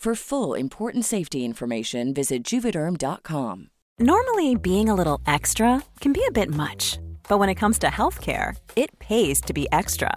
For full important safety information, visit juvederm.com. Normally, being a little extra can be a bit much, but when it comes to healthcare, it pays to be extra.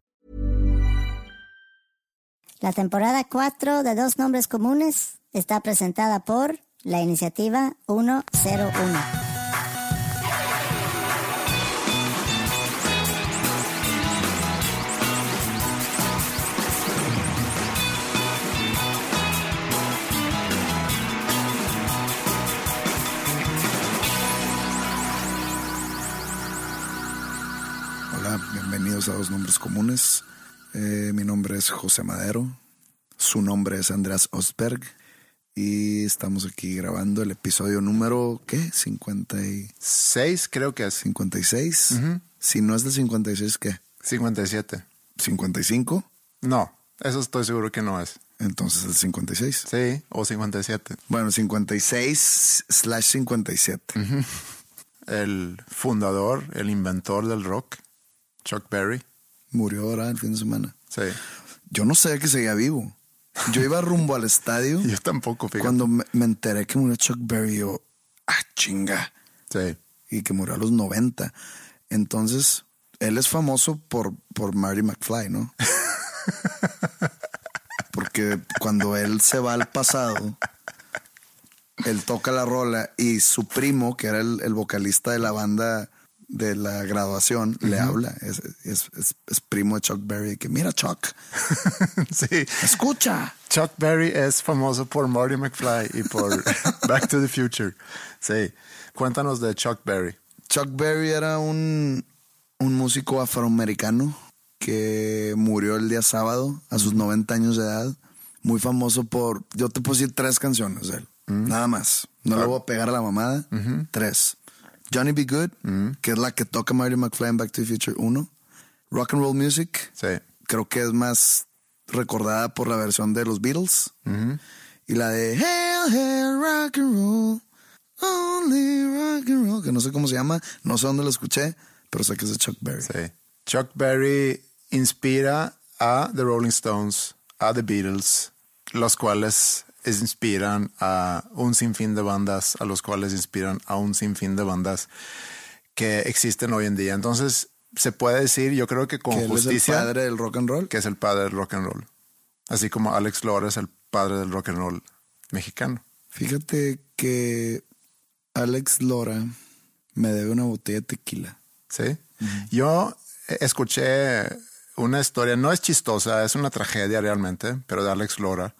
La temporada 4 de Dos Nombres Comunes está presentada por la Iniciativa 101. Hola, bienvenidos a Dos Nombres Comunes. Eh, mi nombre es José Madero. Su nombre es Andrés Osberg. Y estamos aquí grabando el episodio número, ¿qué? 56, creo que es. 56. Si no es de 56, ¿qué? 57. 55. No, eso estoy seguro que no es. Entonces el 56. Sí, o 57. Bueno, 56 slash 57. El fundador, el inventor del rock, Chuck Berry. Murió ahora el fin de semana. Sí. Yo no sabía que seguía vivo. Yo iba rumbo al estadio. Yo tampoco, fíjate. Cuando me, me enteré que murió Chuck Berry, yo, ah, chinga. Sí. Y que murió a los 90. Entonces, él es famoso por, por Marty McFly, ¿no? Porque cuando él se va al pasado, él toca la rola y su primo, que era el, el vocalista de la banda de la graduación, le habla. Es, es- es- es primo de Chuck Berry. Que mira, Chuck, sí. escucha. Chuck Berry es famoso por Marty McFly y por Back to the Future. Sí. Cuéntanos de Chuck Berry. Chuck Berry era un, un músico afroamericano que murió el día sábado a sus 90 años de edad. Muy famoso por. Yo te puedo decir tres canciones de él. Nada más. No le voy a pegar a la mamada. Tres. Johnny Be Good, que es la que toca Marty McFly en Back to the Future 1. Rock and Roll Music. Sí. Creo que es más recordada por la versión de los Beatles. Y la de Hail, Hail, Rock and Roll. Only Rock and Roll. Que no sé cómo se llama. No sé dónde lo escuché, pero sé que es de Chuck Berry. Sí. Chuck Berry inspira a The Rolling Stones, a The Beatles, los cuales es- inspiran a un sinfín de bandas, a los cuales inspiran a un sinfín de bandas que existen hoy en día. Entonces, se puede decir, yo creo que con que él es el justicia, padre del rock and roll. que es el padre del rock and roll. Así como Alex Lora es el padre del rock and roll mexicano. Fíjate que Alex Lora me debe una botella de tequila. Sí. Yo escuché una historia, no es chistosa, es una tragedia realmente, pero de Alex Lora.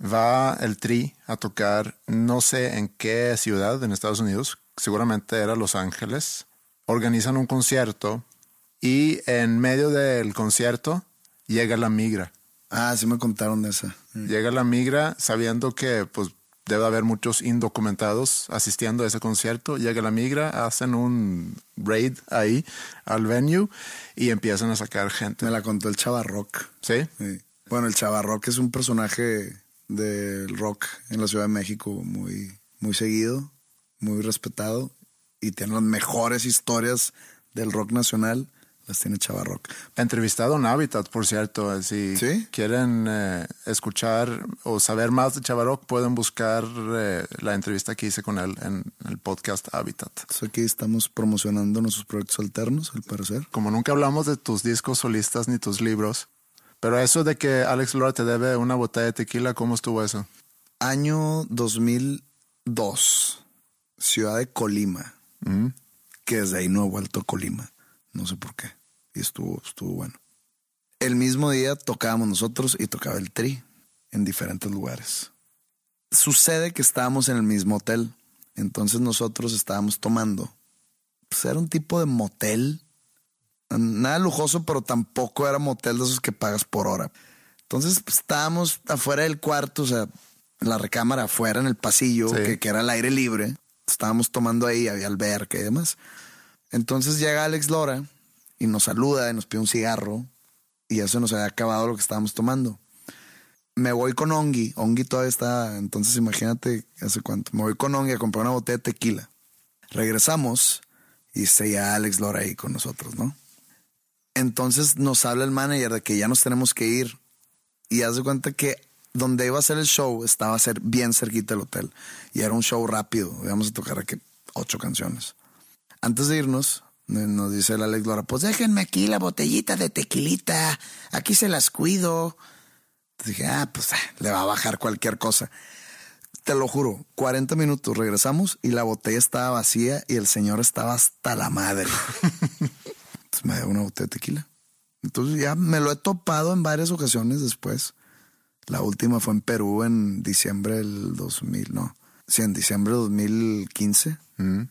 Va el Tri a tocar, no sé en qué ciudad en Estados Unidos, seguramente era Los Ángeles. Organizan un concierto y en medio del concierto llega la migra. Ah, sí me contaron de esa. Llega la migra sabiendo que pues debe haber muchos indocumentados asistiendo a ese concierto. Llega la migra, hacen un raid ahí al venue y empiezan a sacar gente. Me la contó el Chavarrock. ¿Sí? Sí. Bueno, el Chavarrock es un personaje del rock en la Ciudad de México muy, muy seguido, muy respetado y tiene las mejores historias del rock nacional las tiene Chavarrock. Entrevistado en Habitat, por cierto. Si ¿Sí? quieren eh, escuchar o saber más de Chavarrock, pueden buscar eh, la entrevista que hice con él en el podcast Habitat. Entonces aquí estamos promocionando nuestros proyectos alternos, al parecer. Como nunca hablamos de tus discos solistas ni tus libros, pero eso de que Alex Lora te debe una botella de tequila, ¿cómo estuvo eso? Año 2002, ciudad de Colima, Mm. que desde ahí no he vuelto a Colima. No sé por qué. Y estuvo, estuvo bueno. El mismo día tocábamos nosotros y tocaba el tri en diferentes lugares. Sucede que estábamos en el mismo hotel. Entonces nosotros estábamos tomando. Pues era un tipo de motel. Nada lujoso, pero tampoco era motel de esos que pagas por hora. Entonces pues, estábamos afuera del cuarto, o sea, la recámara afuera en el pasillo, Sí. que, que era al aire libre. Estábamos tomando ahí, había alberca y demás. Entonces llega Alex Lora y nos saluda y nos pide un cigarro y ya se nos había acabado lo que estábamos tomando. Me voy con Ongi, Ongi todavía está, entonces imagínate hace cuánto. Me voy con Ongi a comprar una botella de tequila. Regresamos y se ya Alex Lora ahí con nosotros, ¿no? Entonces nos habla el manager de que ya nos tenemos que ir y hace cuenta que donde iba a ser el show estaba a ser bien cerquita del hotel y era un show rápido, íbamos a tocar aquí ocho canciones. Antes de irnos, eh, nos dice el Alex pues déjenme aquí la botellita de tequilita, aquí se las cuido. Entonces dije, ah, pues ah, le va a bajar cualquier cosa. Te lo juro, 40 minutos regresamos y la botella estaba vacía y el señor estaba hasta la madre. Entonces me dio una botella de tequila. Entonces ya me lo he topado en varias ocasiones después. La última fue en Perú en diciembre del 2000, no. Sí, en diciembre del 2015 Mm.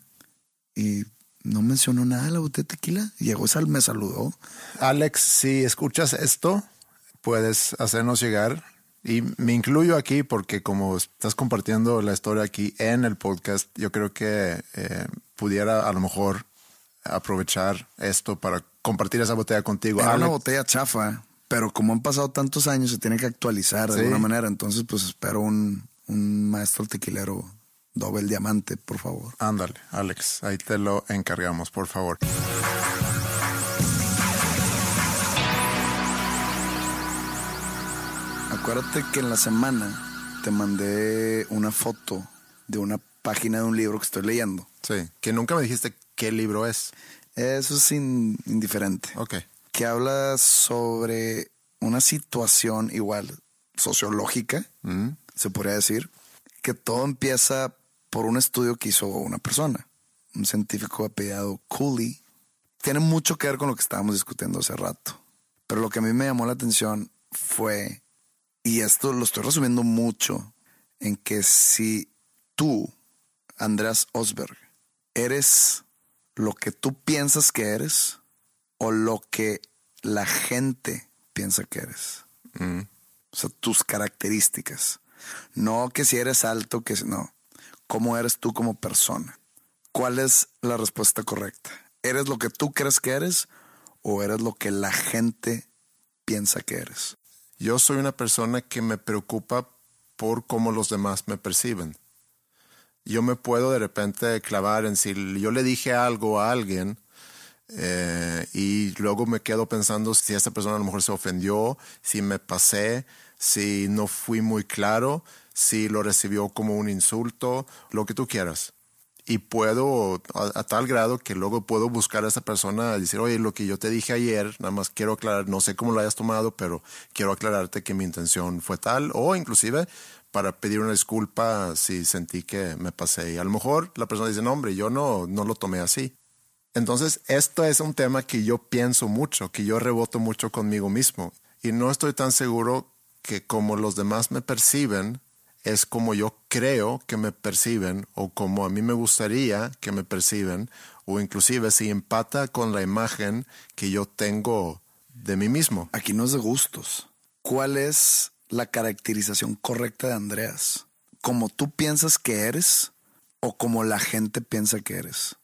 y no mencionó nada de la botella de tequila. Llegó, me saludó. Alex, si escuchas esto, puedes hacernos llegar. Y me incluyo aquí porque como estás compartiendo la historia aquí en el podcast, yo creo que eh, pudiera a lo mejor aprovechar esto para compartir esa botella contigo. Era una Alex, botella chafa, pero como han pasado tantos años, se tiene que actualizar de Sí. alguna manera. Entonces, pues espero un, un maestro tequilero doble diamante, por favor. ándale, Alex, ahí te lo encargamos, por favor. Acuérdate que en la semana te mandé una foto de una página de un libro que estoy leyendo. Sí, que nunca me dijiste qué libro es. Eso es in- indiferente. Ok. Que habla sobre una situación igual sociológica, Mm. se podría decir, que todo empieza por un estudio que hizo una persona, un científico apellidado Cooley. Tiene mucho que ver con lo que estábamos discutiendo hace rato. Pero lo que a mí me llamó la atención fue, y esto lo estoy resumiendo mucho, en que si tú, Andreas Osberg, eres lo que tú piensas que eres o lo que la gente piensa que eres. Mm. O sea, tus características. No que si eres alto, que si- no. ¿Cómo eres tú como persona? ¿Cuál es la respuesta correcta? ¿Eres lo que tú crees que eres o eres lo que la gente piensa que eres? Yo soy una persona que me preocupa por cómo los demás me perciben. Yo me puedo de repente clavar en si yo le dije algo a alguien eh, y luego me quedo pensando si esta persona a lo mejor se ofendió, si me pasé, si no fui muy claro, si lo recibió como un insulto, lo que tú quieras. Y puedo, a, a tal grado que luego puedo buscar a esa persona y decir, oye, lo que yo te dije ayer, nada más quiero aclarar, no sé cómo lo hayas tomado, pero quiero aclararte que mi intención fue tal, o inclusive para pedir una disculpa si sentí que me pasé. Y a lo mejor la persona dice, no, hombre, yo no, no lo tomé así. Entonces, esto es un tema que yo pienso mucho, que yo reboto mucho conmigo mismo. Y no estoy tan seguro que como los demás me perciben, es como yo creo que me perciben o como a mí me gustaría que me perciben o inclusive si empata con la imagen que yo tengo de mí mismo. Aquí no es de gustos. ¿Cuál es la caracterización correcta de Andreas? ¿Como tú piensas que eres o como la gente piensa que eres?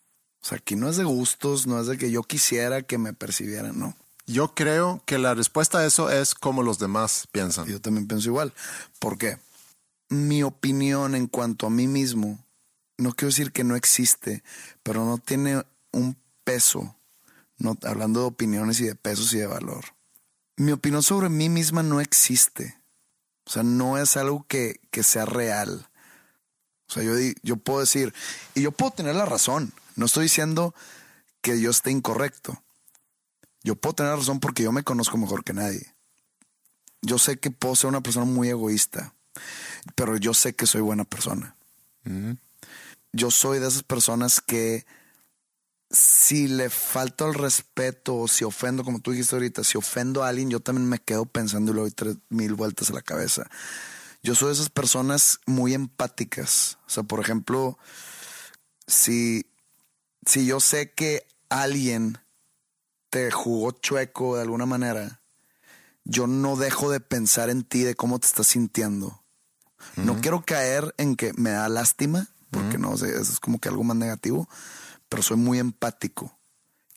O sea, aquí no es de gustos, no es de que yo quisiera que me percibieran, no. Yo creo que la respuesta a eso es como los demás piensan. Yo también pienso igual. ¿Por qué? mi opinión en cuanto a mí mismo, no quiero decir que no existe, pero no tiene un peso, no, hablando de opiniones y de pesos y de valor. Mi opinión sobre mí misma no existe. O sea, no es algo que, que sea real. O sea, yo, yo puedo decir, y yo puedo tener la razón. No estoy diciendo que yo esté incorrecto. Yo puedo tener razón porque yo me conozco mejor que nadie. Yo sé que puedo ser una persona muy egoísta, pero yo sé que soy buena persona. Yo soy de esas personas que si le falto el respeto o si ofendo, como tú dijiste ahorita, si ofendo a alguien, yo también me quedo pensando y le doy tres mil vueltas a la cabeza. Yo soy de esas personas muy empáticas. O sea, por ejemplo, si, si yo sé que alguien te jugó chueco de alguna manera, yo no dejo de pensar en ti, de cómo te estás sintiendo. No quiero caer en que me da lástima, porque no sé, eso es como que algo más negativo, pero soy muy empático.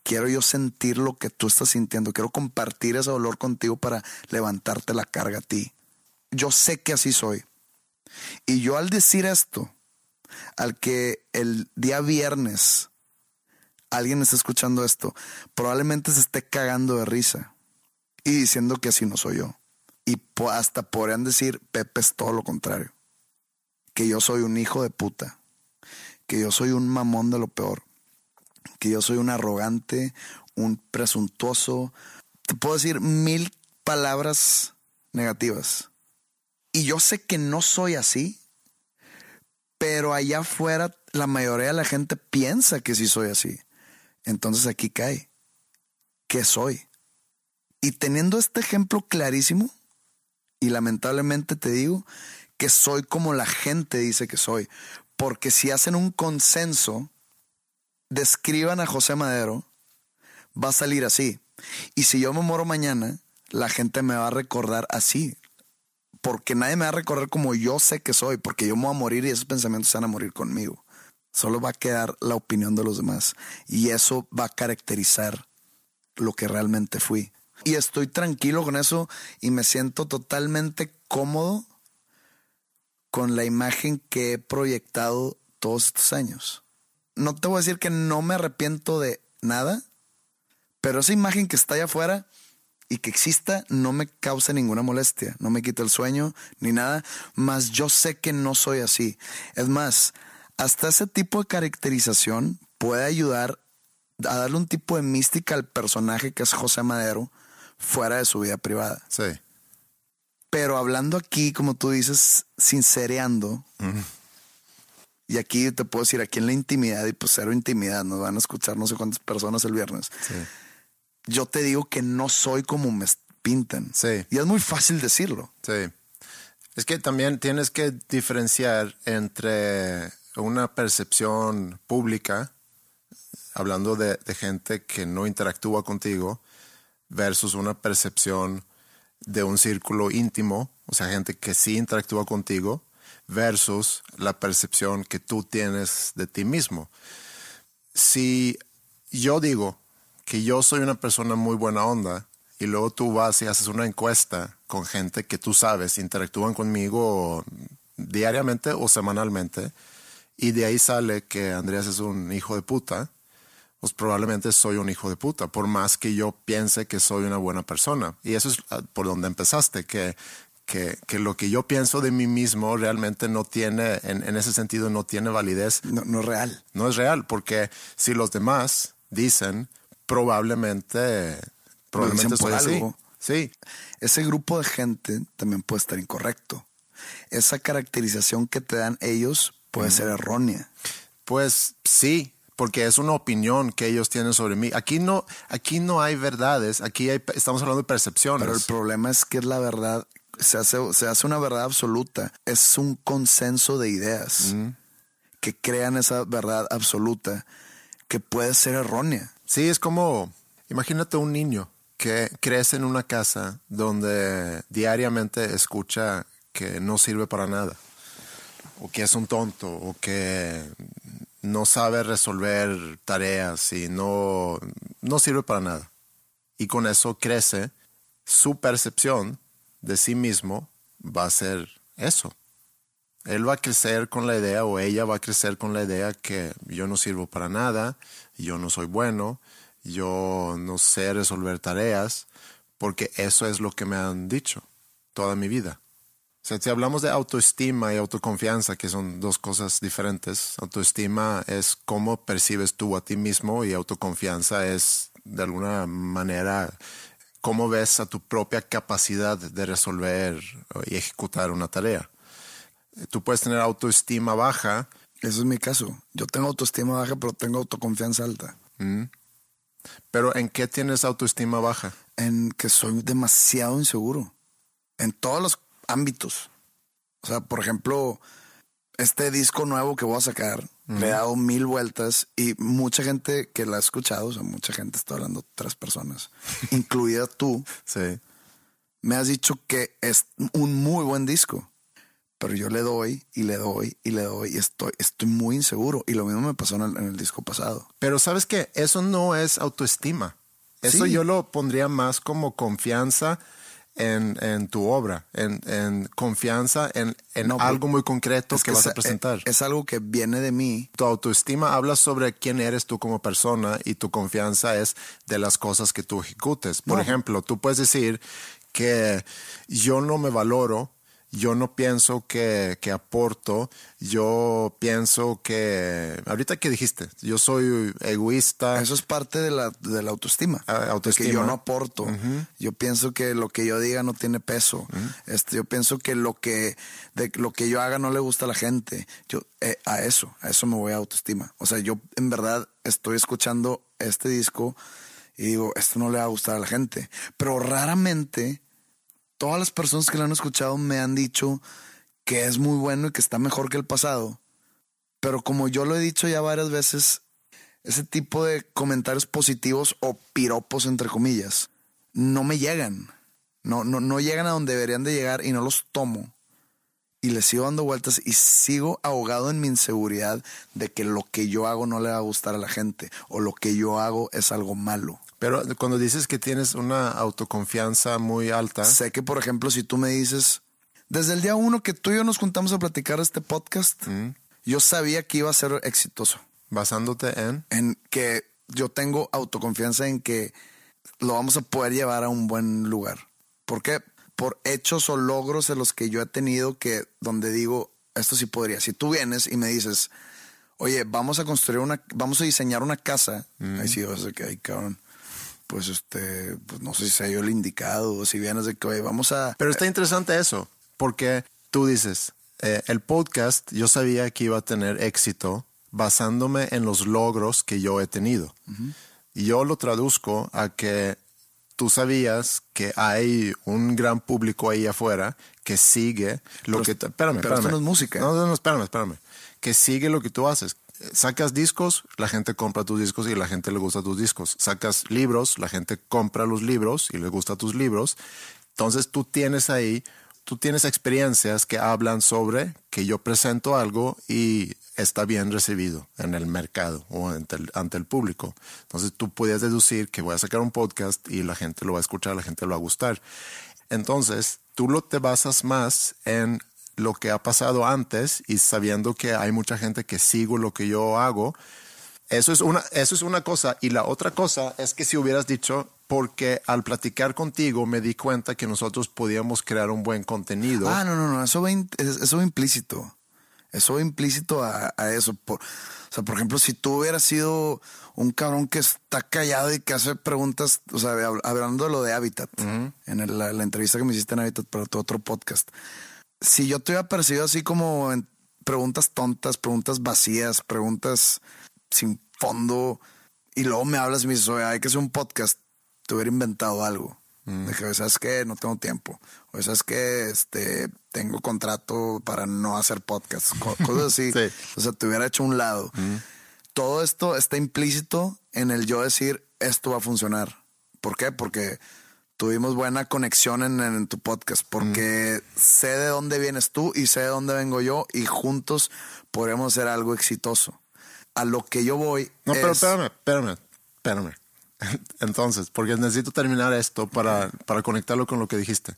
Quiero yo sentir lo que tú estás sintiendo, quiero compartir ese dolor contigo para levantarte la carga a ti. Yo sé que así soy. Y yo al decir esto, al que el día viernes alguien está escuchando esto, probablemente se esté cagando de risa y diciendo que así no soy yo. Y hasta podrían decir, Pepe es todo lo contrario. Que yo soy un hijo de puta. Que yo soy un mamón de lo peor. Que yo soy un arrogante, un presuntuoso. Te puedo decir mil palabras negativas. Y yo sé que no soy así. Pero allá afuera la mayoría de la gente piensa que sí soy así. Entonces aquí cae. ¿Qué soy? Y teniendo este ejemplo clarísimo, y lamentablemente te digo que soy como la gente dice que soy, porque si hacen un consenso, describan a José Madero, va a salir así. Y si yo me muero mañana, la gente me va a recordar así. Porque nadie me va a recordar como yo sé que soy, porque yo me voy a morir y esos pensamientos se van a morir conmigo. Solo va a quedar la opinión de los demás. Y eso va a caracterizar lo que realmente fui. Y estoy tranquilo con eso y me siento totalmente cómodo con la imagen que he proyectado todos estos años. No te voy a decir que no me arrepiento de nada, pero esa imagen que está allá afuera y que exista no me causa ninguna molestia, no me quita el sueño ni nada, más yo sé que no soy así. Es más, hasta ese tipo de caracterización puede ayudar a darle un tipo de mística al personaje que es José Madero fuera de su vida privada. Sí. Pero hablando aquí, como tú dices, sincereando, y aquí te puedo decir, aquí en la intimidad, y pues cero intimidad, nos van a escuchar no sé cuántas personas el viernes. Sí. Yo te digo que no soy como me pintan. Sí. Y es muy fácil decirlo. Sí. Es que también tienes que diferenciar entre una percepción pública, hablando de, de gente que no interactúa contigo, versus una percepción de un círculo íntimo, o sea, gente que sí interactúa contigo, versus la percepción que tú tienes de ti mismo. Si yo digo que yo soy una persona muy buena onda y luego tú vas y haces una encuesta con gente que tú sabes interactúan conmigo diariamente o semanalmente y de ahí sale que Andreas es un hijo de puta, pues probablemente soy un hijo de puta, por más que yo piense que soy una buena persona. Y eso es ah, por donde empezaste, que, que, que lo que yo pienso de mí mismo realmente no tiene, en, en ese sentido, no tiene validez. No, no es real. No es real, porque si los demás dicen, probablemente, probablemente soy así. algo. Sí. Ese grupo de gente también puede estar incorrecto. Esa caracterización que te dan ellos puede ser errónea. Pues sí, porque es una opinión que ellos tienen sobre mí. Aquí no, aquí no hay verdades, aquí hay- estamos hablando de percepciones. Pero el problema es que es la verdad, se hace, se hace una verdad absoluta. Es un consenso de ideas que crean esa verdad absoluta que puede ser errónea. Sí, es como, imagínate un niño que crece en una casa donde diariamente escucha que no sirve para nada, o que es un tonto, o que no sabe resolver tareas y no, no sirve para nada. Y con eso crece, su percepción de sí mismo va a ser eso. Él va a crecer con la idea o ella va a crecer con la idea que yo no sirvo para nada, yo no soy bueno, yo no sé resolver tareas, porque eso es lo que me han dicho toda mi vida. O sea, si hablamos de autoestima y autoconfianza, que son dos cosas diferentes, autoestima es cómo percibes tú a ti mismo y autoconfianza es de alguna manera cómo ves a tu propia capacidad de resolver y ejecutar una tarea. Tú puedes tener autoestima baja. Eso es mi caso. Yo tengo autoestima baja, pero tengo autoconfianza alta. Mm. Pero ¿en qué tienes autoestima baja? En que soy demasiado inseguro. En todos los ámbitos. O sea, por ejemplo, este disco nuevo que voy a sacar, le he dado mil vueltas y mucha gente que la ha escuchado, o sea, mucha gente está hablando, tres personas, incluida tú, Sí. me has dicho que es un muy buen disco. Pero yo le doy y le doy y le doy y estoy, estoy muy inseguro. Y lo mismo me pasó en el, en el disco pasado. Pero sabes que eso no es autoestima. Eso Sí. yo lo pondría más como confianza en, en tu obra, en, en confianza en, en No, algo muy concreto Es que, vas es- a presentar. Es, algo que viene de mí. tu autoestima habla sobre quién eres tú como persona y tu confianza es de las cosas que tú ejecutes. Por No. ejemplo, tú puedes decir que yo no me valoro, yo no pienso que, que aporto, yo pienso que, ahorita que dijiste, yo soy egoísta. Eso es parte de la, de la autoestima. Ah, autoestima. Que yo no aporto. Yo pienso que lo que yo diga no tiene peso. este, yo pienso que lo que, de, lo que yo haga no le gusta a la gente. Yo, eh, a eso, a eso me voy a autoestima. O sea, yo en verdad estoy escuchando este disco y digo, esto no le va a gustar a la gente. Pero raramente todas las personas que lo han escuchado me han dicho que es muy bueno y que está mejor que el pasado. Pero como yo lo he dicho ya varias veces, ese tipo de comentarios positivos o piropos, entre comillas, no me llegan. No, no, no llegan a donde deberían de llegar y no los tomo. Y les sigo dando vueltas y sigo ahogado en mi inseguridad de que lo que yo hago no le va a gustar a la gente o lo que yo hago es algo malo. Pero cuando dices que tienes una autoconfianza muy alta, Sé que, por ejemplo, si tú me dices, desde el día uno que tú y yo nos juntamos a platicar este podcast, yo sabía que iba a ser exitoso. basándote en... En que yo tengo autoconfianza en que lo vamos a poder llevar a un buen lugar. ¿Por qué? Por hechos o logros de los que yo he tenido que donde digo, esto sí podría. Si tú vienes y me dices, oye, vamos a construir una, vamos a diseñar una casa, ahí sí vas a que, ay, cabrón. Pues este, pues no sé si sea yo el indicado, o si vienes de que, oye, vamos a. Pero está interesante eso, porque tú dices, eh, el podcast yo sabía que iba a tener éxito basándome en los logros que yo he tenido. Y yo lo traduzco a que tú sabías que hay un gran público ahí afuera que sigue lo Pero- que... espérame, pero esto espérame. no es música. No, no, no, espérame, espérame. Que sigue lo que tú haces. Sacas discos, la gente compra tus discos y la gente le gusta tus discos. Sacas libros, la gente compra los libros y le gusta tus libros. Entonces tú tienes ahí, tú tienes experiencias que hablan sobre que yo presento algo y está bien recibido en el mercado o ante el, ante el público. Entonces tú puedes deducir que voy a sacar un podcast y la gente lo va a escuchar, la gente lo va a gustar. Entonces tú lo te basas más en lo que ha pasado antes y sabiendo que hay mucha gente que sigo lo que yo hago. Eso es una, eso es una cosa. Y la otra cosa es que si hubieras dicho, porque al platicar contigo me di cuenta que nosotros podíamos crear un buen contenido. Ah, no, no, no, eso va, in- es- eso va implícito. Eso va implícito a, a eso. Por, o sea, por ejemplo, si tú hubieras sido un cabrón que está callado y que hace preguntas, o sea, hab- hablando de lo de Habitat, en el- la, la entrevista que me hiciste en Habitat para tu otro podcast, si yo te hubiera percibido así como en preguntas tontas, preguntas vacías, preguntas sin fondo, y luego me hablas y me dices, oye, hay que hacer un podcast, te hubiera inventado algo. De que, ¿sabes qué? No tengo tiempo. O ¿sabes qué? Este, tengo contrato para no hacer podcast. Co- cosas así. Sí. O sea, te hubiera hecho un lado. Todo esto está implícito en el yo decir, esto va a funcionar. ¿Por qué? Porque tuvimos buena conexión en, en tu podcast. Porque sé de dónde vienes tú y sé de dónde vengo yo y juntos podremos hacer algo exitoso. A lo que yo voy No, pero es- espérame, espérame, espérame. Entonces, porque necesito terminar esto para, para conectarlo con lo que dijiste.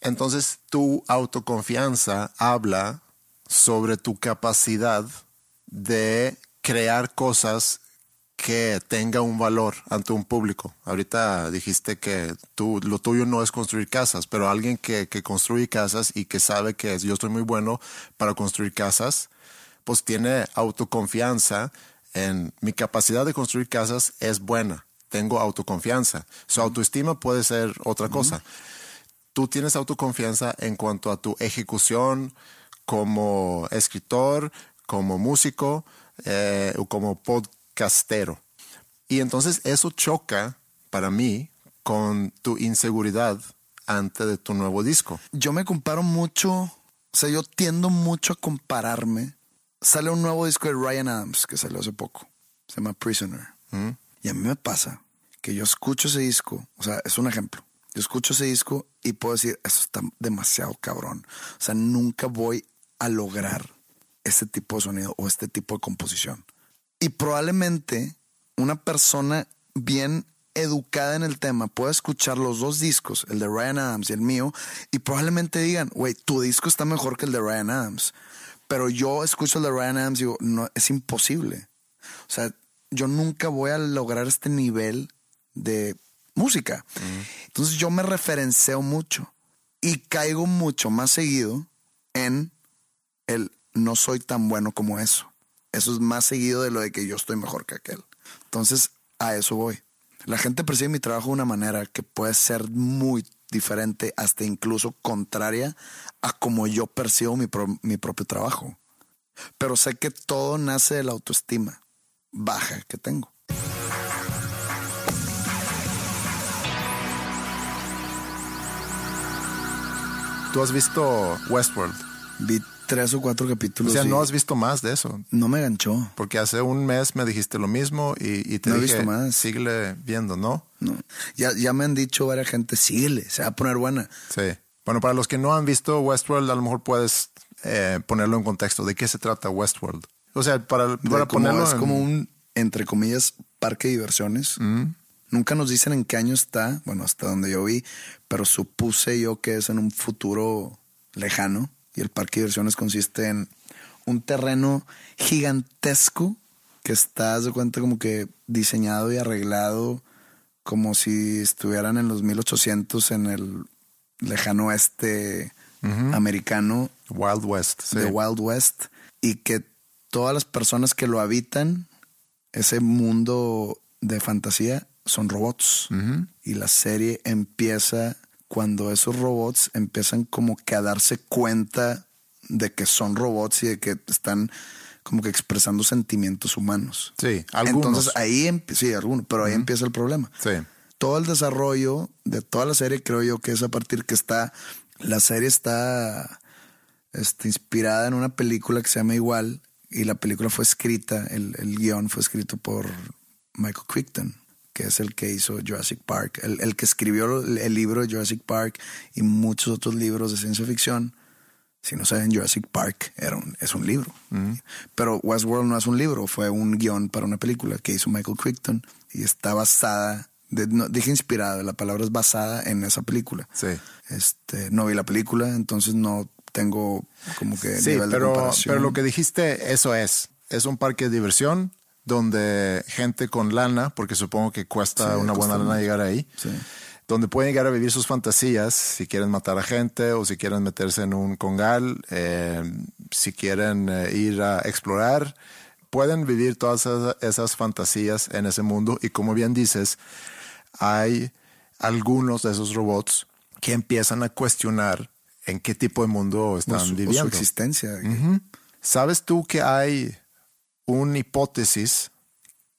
Entonces, tu autoconfianza habla sobre tu capacidad de crear cosas que tenga un valor ante un público. Ahorita dijiste que tú, lo tuyo no es construir casas, pero alguien que, que construye casas y que sabe que yo estoy muy bueno para construir casas, pues tiene autoconfianza en mi capacidad de construir casas es buena. Tengo autoconfianza. Su autoestima puede ser otra cosa. Tú tienes autoconfianza en cuanto a tu ejecución como escritor, como músico eh, o como podcastero. Y entonces eso choca para mí con tu inseguridad antes de tu nuevo disco. Yo me comparo mucho, o sea, yo tiendo mucho a compararme. Sale un nuevo disco de Ryan Adams que salió hace poco. Se llama Prisoner. Y a mí me pasa que yo escucho ese disco, o sea, es un ejemplo. Yo escucho ese disco y puedo decir, eso está demasiado cabrón. O sea, nunca voy a lograr este tipo de sonido o este tipo de composición. Y probablemente una persona bien educada en el tema puede escuchar los dos discos, el de Ryan Adams y el mío, y probablemente digan, güey, tu disco está mejor que el de Ryan Adams. Pero yo escucho el de Ryan Adams y digo, no, es imposible. O sea, yo nunca voy a lograr este nivel de música. Entonces yo me referencio mucho y caigo mucho más seguido en el no soy tan bueno como eso. Eso es más seguido de lo de que yo estoy mejor que aquel. Entonces a eso voy. La gente percibe mi trabajo de una manera que puede ser muy diferente, hasta incluso contraria a como yo percibo mi, mi propio trabajo. Pero sé que todo nace de la autoestima baja que tengo. ¿Tú has visto Westworld? Vi tres o cuatro capítulos. O sea, y no has visto más de eso. No me ganchó. Porque hace un mes me dijiste lo mismo y, y te No he dije, visto más. síguele viendo, ¿no? No. Ya, ya me han dicho varias gente, síguele, se va a poner buena. Sí. Bueno, para los que no han visto Westworld, a lo mejor puedes eh, ponerlo en contexto. ¿De qué se trata Westworld? O sea, para, para ponerlo es en- como un, entre comillas, parque de diversiones. Nunca nos dicen en qué año está, bueno, hasta donde yo vi, pero supuse yo que es en un futuro lejano. Y el parque de diversiones consiste en un terreno gigantesco que está, de cuenta, como que diseñado y arreglado como si estuvieran en los 1800 en el lejano oeste americano Wild West. sí. de Wild West y que todas las personas que lo habitan, ese mundo de fantasía, son robots. Y la serie empieza cuando esos robots empiezan como que a darse cuenta de que son robots y de que están como que expresando sentimientos humanos. Sí, algunos. Entonces ahí, sí, algunos, pero ahí empieza el problema Sí. todo el desarrollo de toda la serie creo yo que es a partir que está la serie está este, inspirada en una película que se llama igual y la película fue escrita el, el guion fue escrito por Michael Crichton que es el que hizo Jurassic Park el, el que escribió el, libro de Jurassic Park y muchos otros libros de ciencia ficción si no saben Jurassic Park era un, es un libro pero Westworld no es un libro fue un guion para una película que hizo Michael Crichton y está basada de- no, dije inspirada la palabra es basada en esa película Sí. este no vi la película entonces no tengo como que Sí, nivel de pero, comparación. pero lo que dijiste, eso es. Es un parque de diversión donde gente con lana, porque supongo que cuesta Sí, una buena lana llegar ahí, Sí. donde pueden llegar a vivir sus fantasías, si quieren matar a gente o si quieren meterse en un congal, eh, si quieren eh, ir a explorar, pueden vivir todas esas, esas fantasías en ese mundo y como bien dices, hay algunos de esos robots que empiezan a cuestionar en qué tipo de mundo o están su, o su viviendo. existencia ¿Sabes tú que hay una hipótesis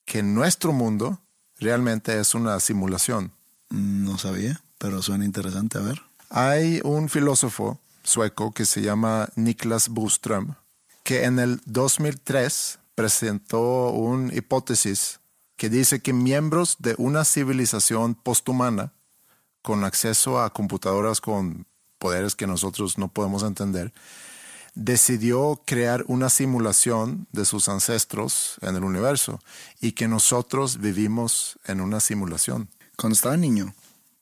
que nuestro mundo realmente es una simulación? no sabía pero suena interesante a ver Hay un filósofo sueco que se llama Niklas Boström que en el 2003 presentó una hipótesis que dice que miembros de una civilización posthumana con acceso a computadoras con poderes que nosotros no podemos entender, decidió crear una simulación de sus ancestros en el universo y que nosotros vivimos en una simulación. cuando estaba niño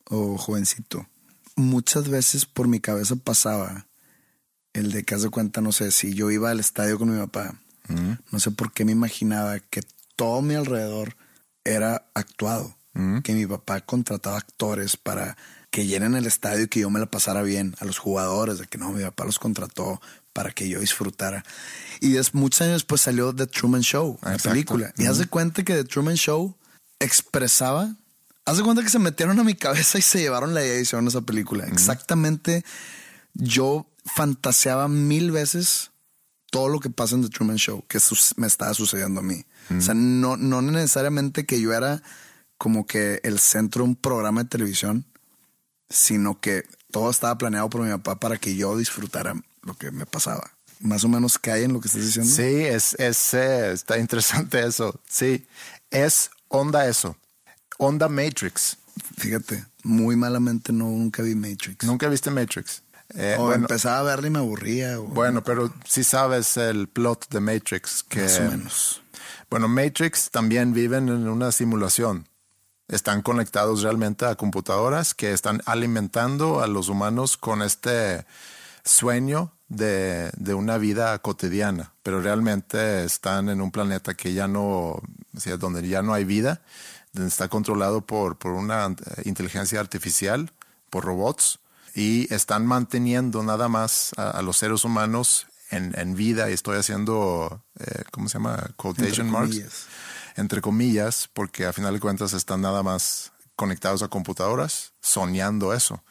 o jovencito muchas veces por mi cabeza pasaba El de que haz de cuenta, no sé, si yo iba al estadio con mi papá, no sé por qué me imaginaba que todo mi alrededor era actuado. Que mi papá contrataba actores para que llenen el estadio y que yo me la pasara bien a los jugadores, de que no, mi papá los contrató para que yo disfrutara. Y es, muchos años después salió The Truman Show, la Exacto. película. Y haz de cuenta que The Truman Show expresaba, haz de cuenta que se metieron a mi cabeza y se llevaron la idea y hicieron esa película. Exactamente, yo fantaseaba mil veces todo lo que pasa en The Truman Show, que me estaba sucediendo a mí. O sea, no, no necesariamente que yo era como que el centro de un programa de televisión, sino que todo estaba planeado por mi papá para que yo disfrutara lo que me pasaba. Más o menos cae en lo que estás diciendo. Sí, es, es, eh, está interesante eso. Sí, es onda eso. Onda Matrix. Fíjate, muy malamente no nunca vi Matrix. ¿Nunca viste Matrix? Eh, o bueno, empezaba a verla y me aburría. o- bueno, pero sí sabes el plot de Matrix. Que, más o menos. Bueno, Matrix también viven en una simulación. Están conectados realmente a computadoras que están alimentando a los humanos con este sueño de, de una vida cotidiana, pero realmente están en un planeta que ya no, o sea, donde ya no hay vida, donde está controlado por, por una inteligencia artificial, por robots, y están manteniendo nada más a, a los seres humanos en, en vida, estoy haciendo, eh, ¿cómo se llama? Quotation Entre marks comillas. entre comillas, porque a final de cuentas están nada más conectados a computadoras, soñando eso.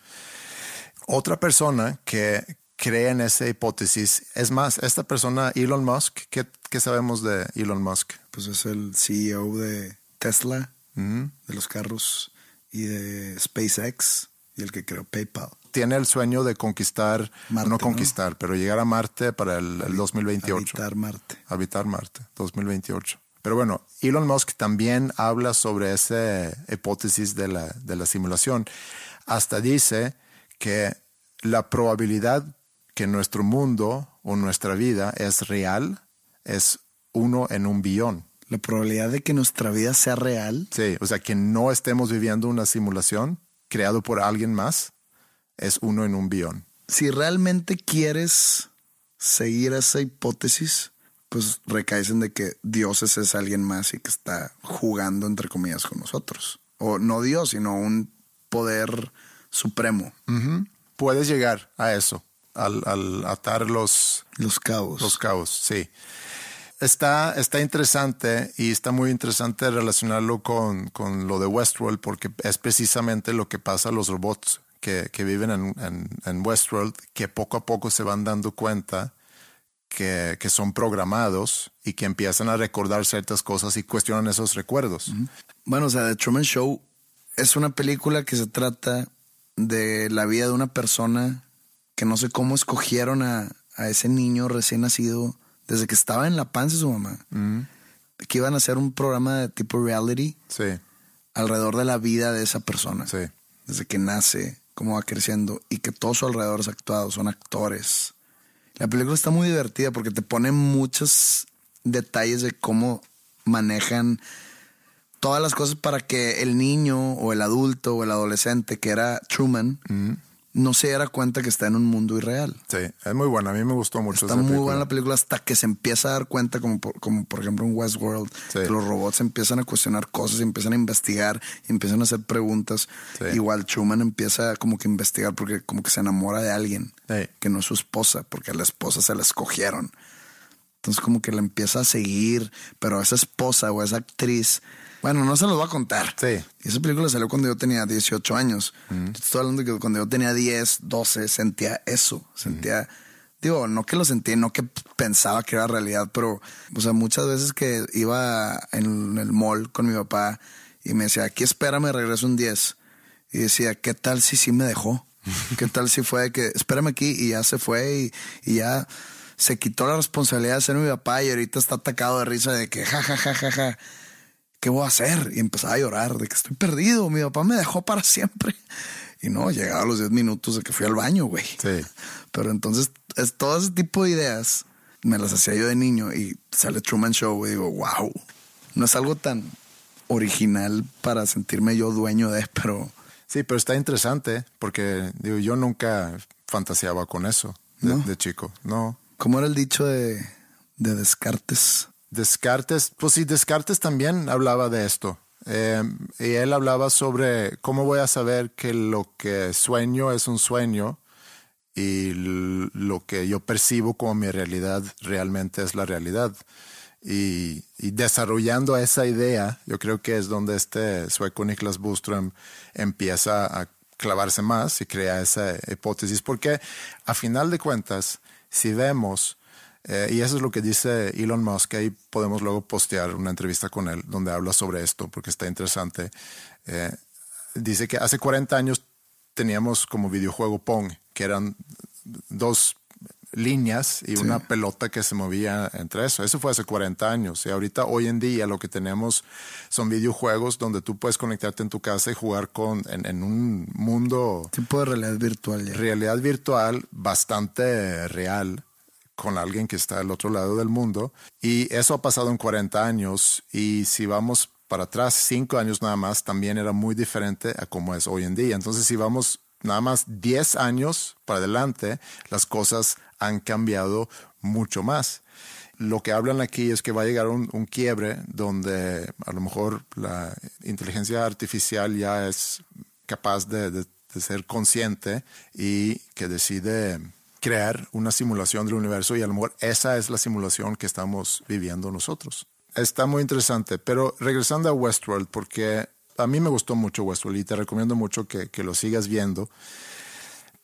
Otra persona que cree en esa hipótesis, es más, esta persona, Elon Musk, ¿qué, qué sabemos de Elon Musk? Pues es el CEO de Tesla, de los carros, y de SpaceX, y el que creó PayPal. Tiene el sueño de conquistar, Marte, no ¿no? conquistar, pero llegar a Marte para el, el 2028. Habitar Marte. habitar Marte, 2028. Pero bueno, Elon Musk también habla sobre esa hipótesis de la, de la simulación. Hasta dice que la probabilidad que nuestro mundo o nuestra vida es real es uno en un billón. La probabilidad de que nuestra vida sea real Sí, o sea, que no estemos viviendo una simulación creado por alguien más es uno en un billón. si realmente quieres seguir esa hipótesis, pues recaes en de que Dios es alguien más y que está jugando entre comillas con nosotros. O no Dios, sino un poder supremo. Puedes llegar a eso, al, al atar los, Los cabos. Los cabos, sí. Está, está interesante y está muy interesante relacionarlo con, con lo de Westworld porque es precisamente lo que pasa a los robots que, que viven en, en, en Westworld que poco a poco se van dando cuenta que, que son programados y que empiezan a recordar ciertas cosas y cuestionan esos recuerdos. Bueno, o sea, The Truman Show es una película que se trata de la vida de una persona que no sé cómo escogieron a, a ese niño recién nacido desde que estaba en la panza de su mamá. Que iban a hacer un programa de tipo reality Sí, alrededor de la vida de esa persona. sí. Desde que nace, cómo va creciendo y que todo su alrededor es actuado, son actores. La película está muy divertida porque te pone muchos detalles de cómo manejan todas las cosas para que el niño o el adulto o el adolescente que era Truman no se diera cuenta que está en un mundo irreal. Sí, es muy buena. A mí me gustó mucho. Está esa muy película. buena la película hasta que se empieza a dar cuenta, como por, como por ejemplo en Westworld, Sí. que los robots empiezan a cuestionar cosas, empiezan a investigar, empiezan a hacer preguntas. Sí. Igual Truman empieza como que a investigar porque como que se enamora de alguien Sí. que no es su esposa, porque a la esposa se la escogieron. Entonces como que la empieza a seguir, pero a esa esposa o a esa actriz, bueno, no se los voy a contar. Sí. Y esa película salió cuando yo tenía 18 años. Te Estoy hablando de que cuando yo tenía 10, 12, sentía eso. Sentía, digo, no que lo sentía, no que pensaba que era realidad, pero, o sea, muchas veces que iba en el mall con mi papá y me decía, aquí espérame, regreso un 10. Y decía, ¿qué tal si sí me dejó? ¿Qué tal si fue que espérame aquí y ya se fue y, y ya se quitó la responsabilidad de ser mi papá y ahorita está atacado de risa de que ja, ja, ja, ja, ja. ¿Qué voy a hacer? Y empezaba a llorar de que estoy perdido, mi papá me dejó para siempre. Y no, llegaba a los 10 minutos de que fui al baño, güey. Sí. Pero entonces, es, todo ese tipo de ideas me las hacía yo de niño y sale Truman Show y digo, wow, no es algo tan original para sentirme yo dueño de, pero Sí, pero está interesante porque digo, yo nunca fantaseaba con eso. de, ¿No? de chico, no. ¿Cómo era el dicho de, de Descartes? Descartes, pues sí, Descartes también hablaba de esto. Eh, y él hablaba sobre cómo voy a saber que lo que sueño es un sueño y lo que yo percibo como mi realidad realmente es la realidad. Y, y desarrollando esa idea, yo creo que es donde este sueco Niklas Boström empieza a clavarse más y crea esa hipótesis, porque a final de cuentas, si vemos, eh, y eso es lo que dice Elon Musk, ahí podemos luego postear una entrevista con él donde habla sobre esto, porque está interesante. Eh, dice que hace 40 años teníamos como videojuego Pong, que eran dos líneas y una pelota que se movía entre eso. Eso fue hace 40 años. Y ahorita, hoy en día, lo que tenemos son videojuegos donde tú puedes conectarte en tu casa y jugar con, en, en un mundo Tipo de realidad virtual ya. realidad virtual bastante real con alguien que está al otro lado del mundo. Y eso ha pasado en 40 años. Y si vamos para atrás, cinco años nada más, también era muy diferente a como es hoy en día. Entonces, si vamos nada más 10 años para adelante, las cosas han cambiado mucho más. Lo que hablan aquí es que va a llegar un, quiebre donde a lo mejor la inteligencia artificial ya es capaz de ser consciente y que decide crear una simulación del universo y a lo mejor esa es la simulación que estamos viviendo nosotros. Está muy interesante, pero regresando a Westworld, porque a mí me gustó mucho Westworld y te recomiendo mucho que, que lo sigas viendo.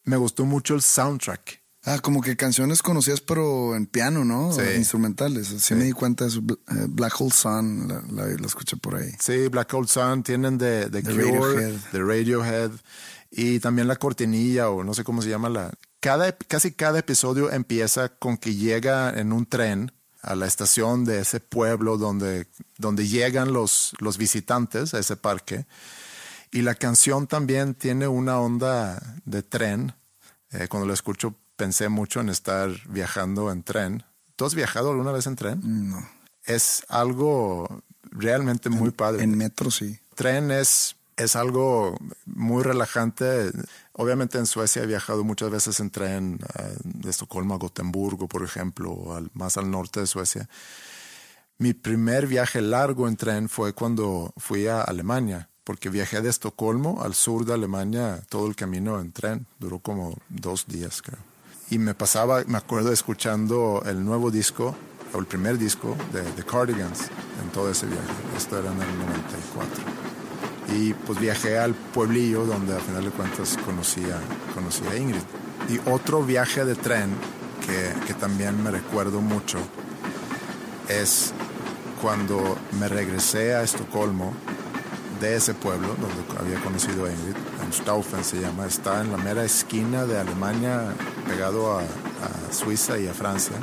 Me gustó mucho el soundtrack. Ah, como que canciones conocidas, pero en piano, ¿no? Sí. Instrumentales. Sí, me di cuenta de. Bl- eh, Black Hole Sun, la, la- la escuché por ahí. Sí, Black Hole Sun tienen de, de De Cure, Radiohead. de Radiohead y también la cortinilla o no sé cómo se llama la. Cada, casi cada episodio empieza con que llega en un tren a la estación de ese pueblo donde, donde llegan los, los visitantes a ese parque. Y la canción también tiene una onda de tren. Eh, cuando la escucho pensé mucho en estar viajando en tren. ¿Tú has viajado alguna vez en tren? No. Es algo realmente muy padre En metro sí. tren es, es algo muy relajante. Obviamente en Suecia he viajado muchas veces en tren eh, de Estocolmo a Gotemburgo, por ejemplo, al- más al norte de Suecia. Mi primer viaje largo en tren fue cuando fui a Alemania, porque viajé de Estocolmo al sur de Alemania todo el camino en tren. Duró como dos días, creo. Y me pasaba, me acuerdo escuchando el nuevo disco, o el primer disco de The Cardigans en todo ese viaje. Esto era en el 94. Y pues viajé al pueblillo donde a final de cuentas conocí a, conocí a Ingrid. Y otro viaje de tren que, que también me recuerdo mucho es cuando me regresé a Estocolmo de ese pueblo donde había conocido a Ingrid, en Staufen se llama, está en la mera esquina de Alemania, pegado a, a Suiza y a Francia.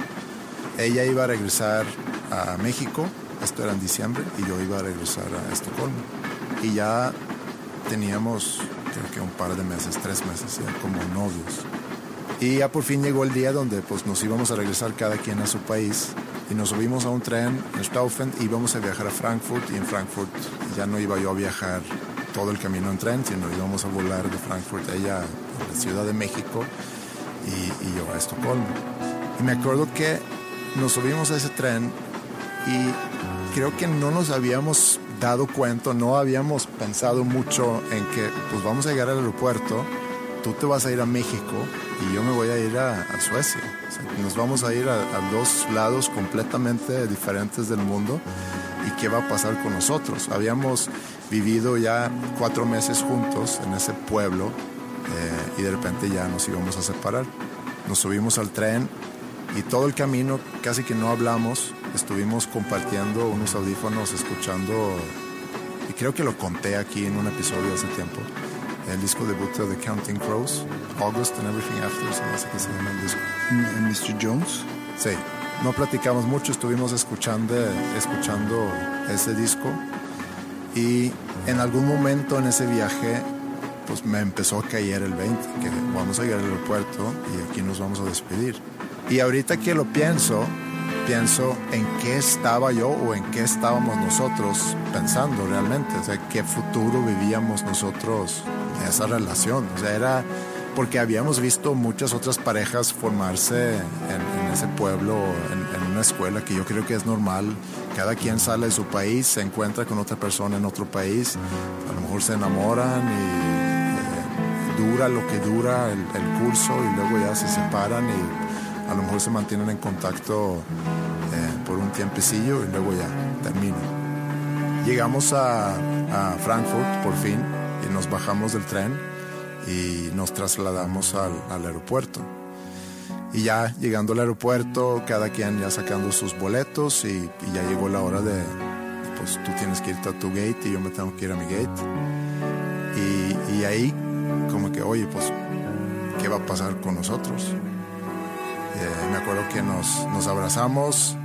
Ella iba a regresar a México, esto era en diciembre, y yo iba a regresar a Estocolmo. Y ya teníamos, creo que un par de meses, tres meses, ya como novios. Y ya por fin llegó el día donde pues, nos íbamos a regresar cada quien a su país y nos subimos a un tren en Staufen íbamos a viajar a Frankfurt y en Frankfurt ya no iba yo a viajar todo el camino en tren, sino íbamos a volar de Frankfurt a ella a la Ciudad de México y yo a Estocolmo. Y me acuerdo que nos subimos a ese tren y creo que no nos habíamos dado cuenta, no habíamos pensado mucho en que pues vamos a llegar al aeropuerto, tú te vas a ir a México y yo me voy a ir a, Suecia. Nos vamos a ir a, a dos lados completamente diferentes del mundo y qué va a pasar con nosotros. Habíamos vivido ya cuatro meses juntos en ese pueblo eh, y de repente ya nos íbamos a separar. Nos subimos al tren y todo el camino casi que no hablamos, estuvimos compartiendo unos audífonos, escuchando, y creo que lo conté aquí en un episodio hace tiempo, el disco debut de The Counting Crows, August and Everything After, se me hace que se llama el disco. Mr. Jones. Sí, no platicamos mucho, estuvimos escuchando, escuchando ese disco y en algún momento en ese viaje pues me empezó a caer el 20, que vamos a llegar al aeropuerto y aquí nos vamos a despedir. Y ahorita que lo pienso, pienso en qué estaba yo o en qué estábamos nosotros pensando realmente, o sea, qué futuro vivíamos nosotros en esa relación. O sea, era porque habíamos visto muchas otras parejas formarse en, ese pueblo, en, una escuela, que yo creo que es normal. Cada quien sale de su país, se encuentra con otra persona en otro país, a lo mejor se enamoran y eh, dura lo que dura el, curso y luego ya se separan y a lo mejor se mantienen en contacto eh, por un tiempecillo y luego ya terminan. Llegamos a, Frankfurt por fin y nos bajamos del tren y nos trasladamos al, aeropuerto. Y ya llegando al aeropuerto, cada quien ya sacando sus boletos y, ya llegó la hora de, pues tú tienes que irte a tu gate y yo me tengo que ir a mi gate. Y, ahí como que, oye, pues, ¿qué va a pasar con nosotros? Eh, me acuerdo que nos, nos abrazamos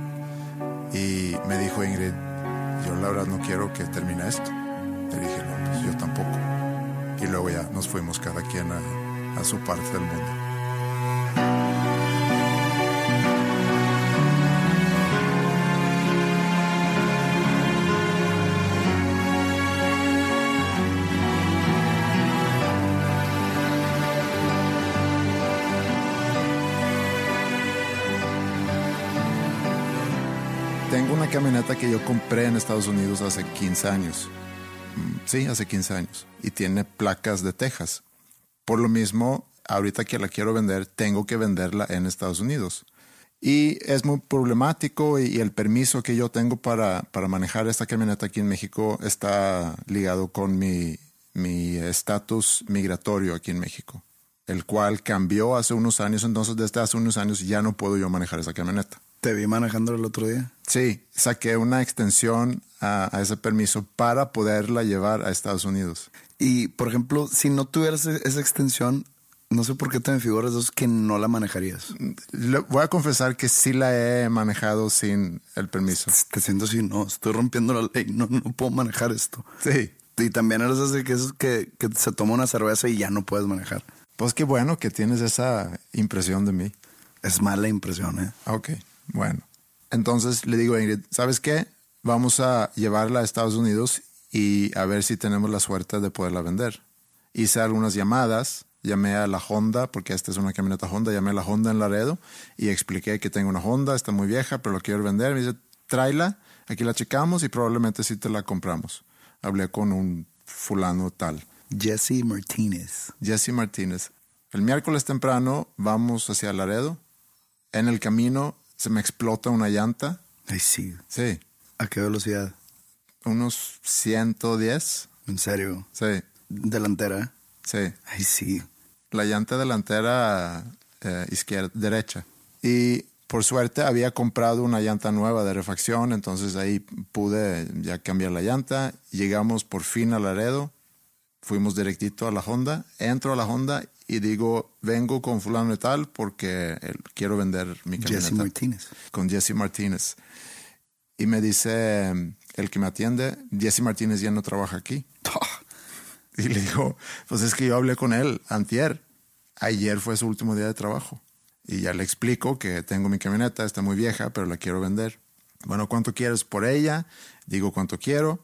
y me dijo Ingrid, yo la verdad no quiero que termine esto. Le dije, no, pues yo tampoco. Y luego ya nos fuimos cada quien a, a su parte del mundo. Una camioneta que yo compré en Estados Unidos hace 15 años. Mm, sí, hace 15 años. Y tiene placas de Texas. Por lo mismo, ahorita que la quiero vender, tengo que venderla en Estados Unidos. Y es muy problemático y, el permiso que yo tengo para, para, manejar esta camioneta aquí en México está ligado con mi estatus migratorio aquí en México, el cual cambió hace unos años, entonces desde hace unos años ya no puedo yo manejar esa camioneta. Te vi manejando el otro día. Sí, saqué una extensión a, ese permiso para poderla llevar a Estados Unidos. Y, por ejemplo, si no tuvieras e-, esa extensión, no sé por qué te me figuras dos que no la manejarías. voy a confesar que sí la he manejado sin el permiso. Te siento así, no, estoy rompiendo la ley, no, no puedo manejar esto. Sí. Y también eres así que, que, que se toma una cerveza y ya no puedes manejar. Pues qué bueno que tienes esa impresión de mí. Es mala impresión, ¿eh? Ok. Bueno, entonces le digo a Ingrid, ¿sabes qué? Vamos a llevarla a Estados Unidos y a ver si tenemos la suerte de poderla vender. Hice algunas llamadas, llamé a la Honda, porque esta es una camioneta Honda, llamé a la Honda en Laredo y expliqué que tengo una Honda, está muy vieja, pero la quiero vender. Me dice, tráela, aquí la checamos y probablemente sí te la compramos. Hablé con un fulano tal. Jesse Martínez. Jesse Martínez. El miércoles temprano vamos hacia Laredo. En el camino se me explota una llanta. Ay, sí. Sí. ¿A qué velocidad? Unos 110. ¿En serio? Sí. ¿Delantera? Sí. Ay, sí. La llanta delantera eh, izquierda, derecha. Y por suerte había comprado una llanta nueva de refacción, entonces ahí pude ya cambiar la llanta. Llegamos por fin a Laredo, fuimos directito a la Honda, entro a la Honda y digo, vengo con fulano y tal porque quiero vender mi camioneta. Jesse Martínez. Con Jesse Martínez. Y me dice el que me atiende, Jesse Martínez ya no trabaja aquí. y le digo, pues es que yo hablé con él antier. Ayer fue su último día de trabajo. Y ya le explico que tengo mi camioneta, está muy vieja, pero la quiero vender. Bueno, ¿cuánto quieres por ella? Digo cuánto quiero.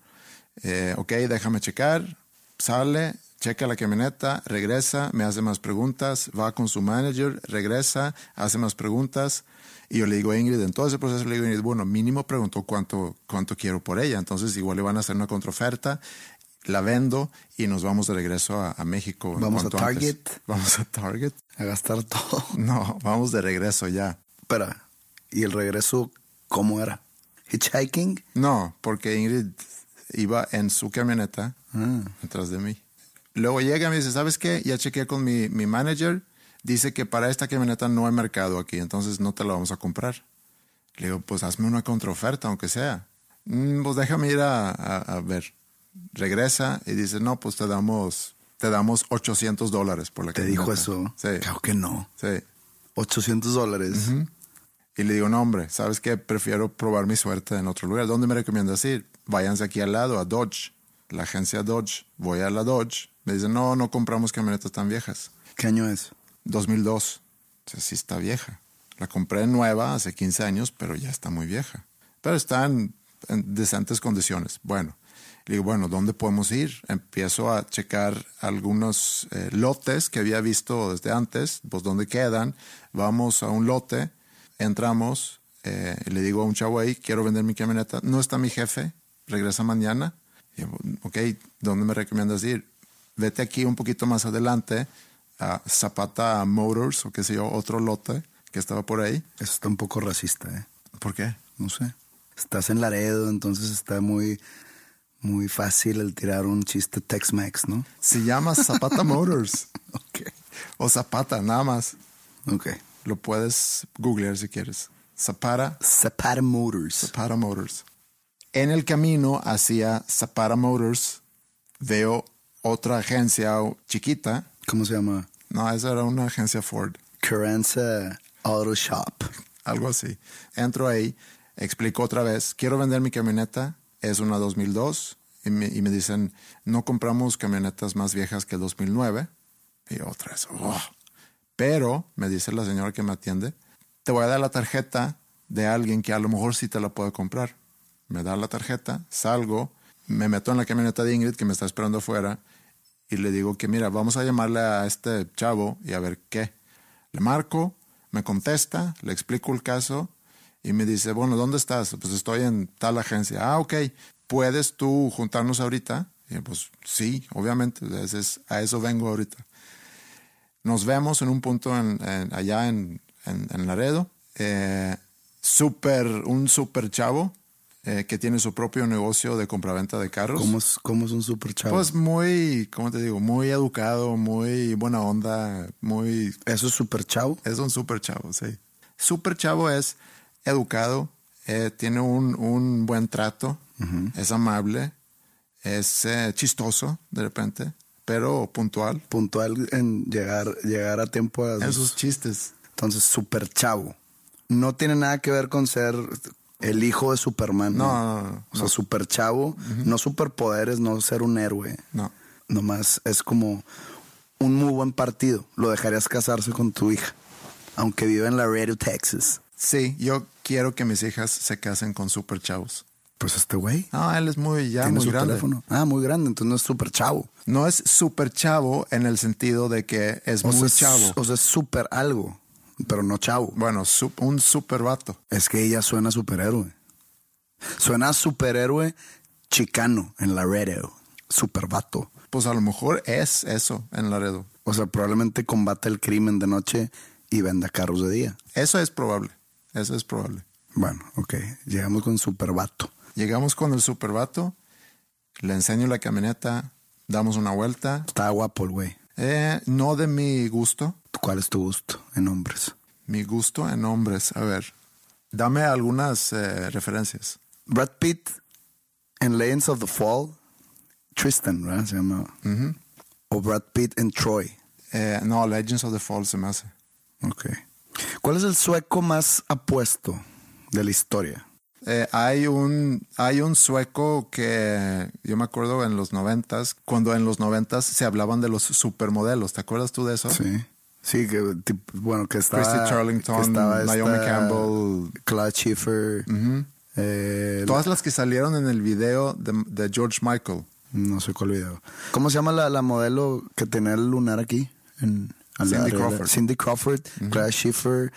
Eh, ok, déjame checar. Sale, checa la camioneta, regresa, me hace más preguntas, va con su manager, regresa, hace más preguntas. Y yo le digo a Ingrid, en todo ese proceso le digo a Ingrid, bueno, mínimo preguntó cuánto, cuánto quiero por ella. Entonces igual le van a hacer una contraoferta, la vendo y nos vamos de regreso a, México. Vamos a Target. Vamos a Target. A gastar todo. No, vamos de regreso ya. Espera, ¿y el regreso cómo era? ¿Hitchhiking? No, porque Ingrid iba en su camioneta ah. detrás de mí. Luego llega y me dice, ¿sabes qué? Ya chequeé con mi, mi manager. Dice que para esta camioneta no hay mercado aquí, entonces no te la vamos a comprar. Le digo, pues hazme una contraoferta, aunque sea. Mm, pues déjame ir a, a, ver. Regresa y dice, no, pues te damos, te damos 800 dólares por la ¿Te camioneta. dijo eso? Sí. Claro que no. Sí. 800 dólares. Y le digo, no, hombre, ¿sabes qué? Prefiero probar mi suerte en otro lugar. ¿Dónde me recomiendas ir? Váyanse aquí al lado, a Dodge. La agencia Dodge. Voy a la Dodge me dicen, no, no compramos camionetas tan viejas. ¿Qué año es? 2002. O sea, sí está vieja. La compré nueva hace 15 años, pero ya está muy vieja. Pero están en decentes condiciones. Bueno, le digo, bueno, ¿dónde podemos ir? Empiezo a checar algunos eh, lotes que había visto desde antes, pues dónde quedan. Vamos a un lote, entramos, eh, y le digo a un chavo ahí, quiero vender mi camioneta. No está mi jefe, regresa mañana. Y ok, ¿dónde me recomiendas ir? Vete aquí un poquito más adelante a Zapata Motors o qué sé yo, otro lote que estaba por ahí. Eso está un poco racista, ¿eh? ¿Por qué? No sé. Estás en Laredo, entonces está muy, muy fácil el tirar un chiste Tex-Mex, ¿no? Se llama Zapata Motors. Ok. O Zapata, nada más. Ok. Lo puedes googlear si quieres. Zapata, Zapata Motors. Zapata Motors. En el camino hacia Zapata Motors veo otra agencia chiquita. ¿Cómo se llama? No, esa era una agencia Ford. Carranza Auto Shop. algo así. Entro ahí, explico otra vez, quiero vender mi camioneta, es una 2002, y me, y me dicen, no compramos camionetas más viejas que el 2009. Y otra vez, "Oh". pero me dice la señora que me atiende, te voy a dar la tarjeta de alguien que a lo mejor sí te la puede comprar. Me da la tarjeta, salgo, me meto en la camioneta de Ingrid que me está esperando afuera y le digo que mira, vamos a llamarle a este chavo y a ver qué. Le marco, me contesta, le explico el caso y me dice, bueno, ¿dónde estás? Pues estoy en tal agencia. Ah, ok, ¿puedes tú juntarnos ahorita? Y pues sí, obviamente, a eso vengo ahorita. Nos vemos en un punto en- allá en, en- en Laredo. Eh, super, un super chavo eh, que tiene su propio negocio de compraventa de carros. ¿Cómo es, cómo es un super chavo? Pues muy, ¿cómo te digo? Muy educado, muy buena onda, muy... ¿Eso es super chavo? Es un super chavo, sí. Super chavo es educado, eh, tiene un, un buen trato, es amable, es eh, chistoso de repente, pero puntual Puntual en llegar, llegar a tiempo a sus chistes. Entonces, super chavo. No tiene nada que ver con ser el hijo de Superman. No, no, no, O sea, super chavo, no superpoderes, no ser un héroe. No. Nomás es como un muy buen partido. Lo dejarías casarse con tu hija, aunque vive en Laredo, Texas. Sí, yo quiero que mis hijas se casen con super chavos. Pues este güey No, él es muy, ya tiene muy su grande. teléfono. Ah, muy grande, entonces no es super chavo. No es super chavo en el sentido de que es O muy sea, chavo. O sea, es super algo, pero no chavo. Bueno, un super vato. Es que ella suena superhéroe. Suena superhéroe chicano en Laredo. Super vato. Pues a lo mejor es eso en Laredo. O sea, probablemente combate el crimen de noche y venda carros de día. Eso es probable. Eso es probable. Bueno, ok. Llegamos con super vato. Llegamos con el super vato, le enseño la camioneta, damos una vuelta. Está guapo el güey. Eh, no de mi gusto, ¿Cuál es tu gusto en hombres? mi gusto en hombres. A ver, dame algunas eh, referencias. Brad Pitt en Legends of the Fall. Tristan, ¿verdad? Se llama. O Brad Pitt en Troy. Eh, no, Legends of the Fall se me hace. Ok. ¿Cuál es el sueco más apuesto de la historia? Eh, hay un hay un sueco que yo me acuerdo en los noventas, cuando en los noventas se hablaban de los supermodelos. ¿Te acuerdas tú de eso? Sí. Sí, que bueno, que estaba. Christy Charlington, que estaba Naomi esta Campbell. Claude Schiffer. eh, Todas las que salieron en el video de, de George Michael. No sé cuál video. ¿Cómo se llama la, la modelo que tenía el lunar aquí? En, Cindy? Crawford. Cindy Crawford, Claire Schiffer,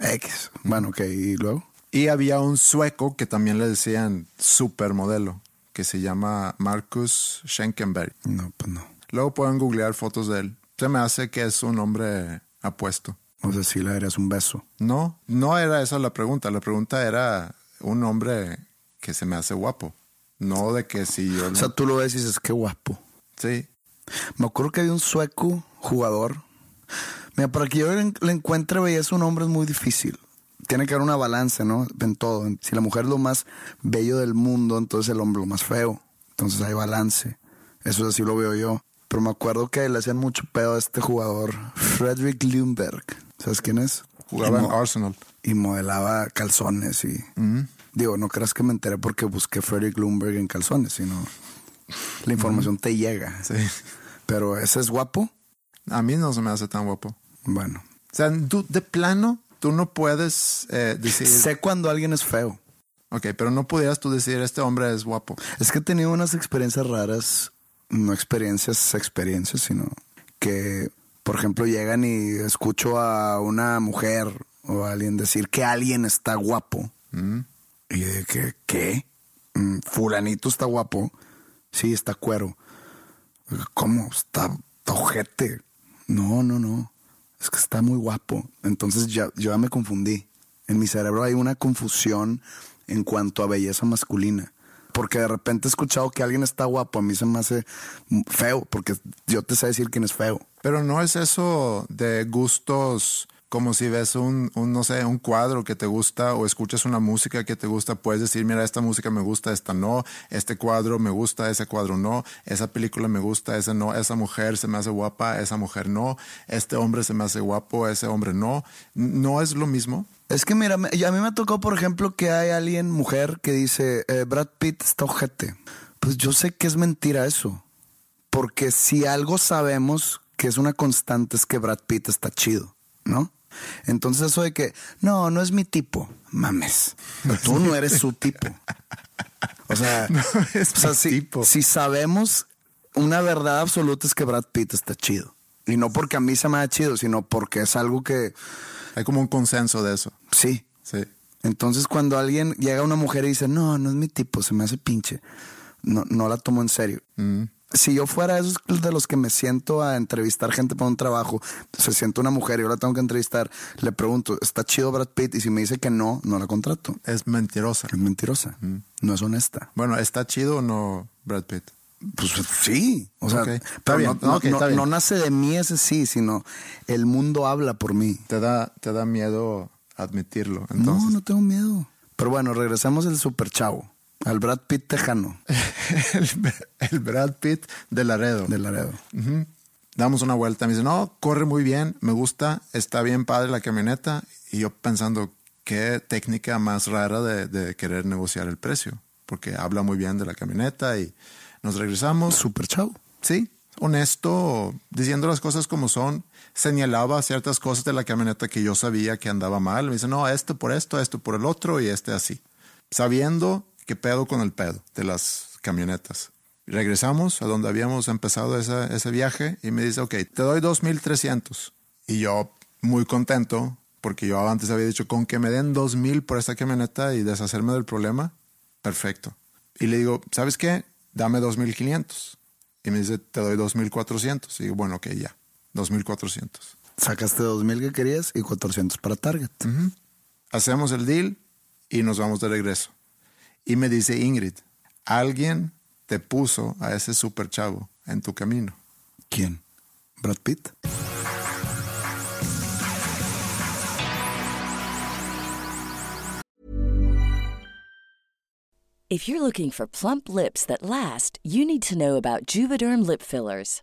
X. Bueno, ok, y luego. Y había un sueco que también le decían supermodelo, que se llama Marcus Schenkenberg. No, pues no. Luego pueden googlear fotos de él. Se me hace que es un hombre apuesto. O sea, sí le darías un beso. No, no era esa la pregunta. La pregunta era un hombre que se me hace guapo. No de que si yo... O sea, tú lo ves y dices, qué guapo. sí, Me acuerdo que había un sueco jugador. Mira, para que yo le encuentre belleza a un hombre es muy difícil. Tiene que haber una balance, ¿no? En todo. Si la mujer es lo más bello del mundo, entonces el hombre lo más feo. Entonces hay balance. Eso así lo veo yo. Pero me acuerdo que le hacían mucho pedo a este jugador, Frederick Lundberg. ¿Sabes quién es? jugaba en Arsenal. Y modelaba calzones y... Digo, no creas que me enteré porque busqué Frederick Lundberg en calzones, sino... La información te llega. Sí. Pero ese es guapo. A mí no se me hace tan guapo. Bueno, O sea, tú, de plano, tú no puedes eh, decir... sé cuando alguien es feo. Ok, pero no pudieras tú decir, este hombre es guapo. Es que he tenido unas experiencias raras, no experiencias, experiencias, sino que, por ejemplo, llegan y escucho a una mujer o a alguien decir que alguien está guapo. Y de que, ¿qué? Mm, Fulanito está guapo. Sí, está cuero. ¿Cómo? Está, está ojete. No, no, no. Es que está muy guapo. Entonces ya, yo ya me confundí. En mi cerebro hay una confusión en cuanto a belleza masculina. Porque de repente he escuchado que alguien está guapo, a mí se me hace feo, porque yo te sé decir quién es feo. Pero no es eso de gustos como si ves un, no sé, un cuadro que te gusta o escuchas una música que te gusta, puedes decir, mira, esta música me gusta, esta no, este cuadro me gusta, ese cuadro no, esa película me gusta, esa no, esa mujer se me hace guapa, esa mujer no, este hombre se me hace guapo, ese hombre no. ¿No es lo mismo? Es que mira, a mí me tocó, por ejemplo, que hay alguien, mujer, que dice, eh, Brad Pitt está ojete. Pues yo sé que es mentira eso. Porque si algo sabemos que es una constante es que Brad Pitt está chido, ¿no? Entonces eso de que, no, no es mi tipo, mames. Tú no eres su tipo. O sea, es o sea, si, tipo. si sabemos una verdad absoluta es que Brad Pitt está chido. Y no porque a mí se me ha chido, sino porque es algo que, Hay como un consenso de eso. sí, Sí. entonces cuando alguien llega una mujer y dice, no, no es mi tipo, se me hace pinche, no, no la tomo en serio. Si yo fuera esos de los que me siento a entrevistar gente para un trabajo, se siente una mujer y yo la tengo que entrevistar, le pregunto, ¿está chido Brad Pitt? Y si me dice que no, no la contrato. Es mentirosa. Es mentirosa, no es honesta. Bueno, ¿está chido o no Brad Pitt? Pues sí, o sea, Ok, está pero bien, no, no- no nace de mí ese sí, sino el mundo habla por mí. ¿Te da, te da miedo admitirlo? Entonces, No, no tengo miedo. Pero bueno, regresamos al super chavo, al Brad Pitt tejano el, el Brad Pitt de Laredo. de Laredo. Damos una vuelta. Me dice, no, corre muy bien, me gusta, está bien padre la camioneta. Y yo pensando, qué técnica más rara de, de querer negociar el precio. Porque habla muy bien de la camioneta y nos regresamos. Super chavo. Sí, honesto, diciendo las cosas como son. Señalaba ciertas cosas de la camioneta que yo sabía que andaba mal. Me dice, no, esto por esto, esto por el otro y este así. Sabiendo qué pedo con el pedo de las camionetas. Regresamos a donde habíamos empezado esa- ese viaje y me dice, ok, te doy 2.300. Y yo muy contento porque yo antes había dicho, con que me den 2.000 por esta camioneta y deshacerme del problema, perfecto. Y le digo, ¿sabes qué? Dame 2.500. Y me dice, te doy 2.400. Y digo, bueno, ok, ya, 2.400. Sacaste 2000 que querías y 400 para Target. Hacemos el deal y nos vamos de regreso. Y me dice Ingrid, alguien te puso a ese super chavo en tu camino. ¿Quién? Brad Pitt. If you're looking for plump lips that last, you need to know about Juvederm lip fillers.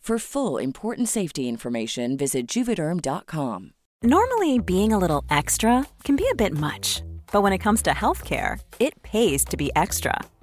For full important safety information, visit juvederm.com. Normally, being a little extra can be a bit much, but when it comes to healthcare, it pays to be extra.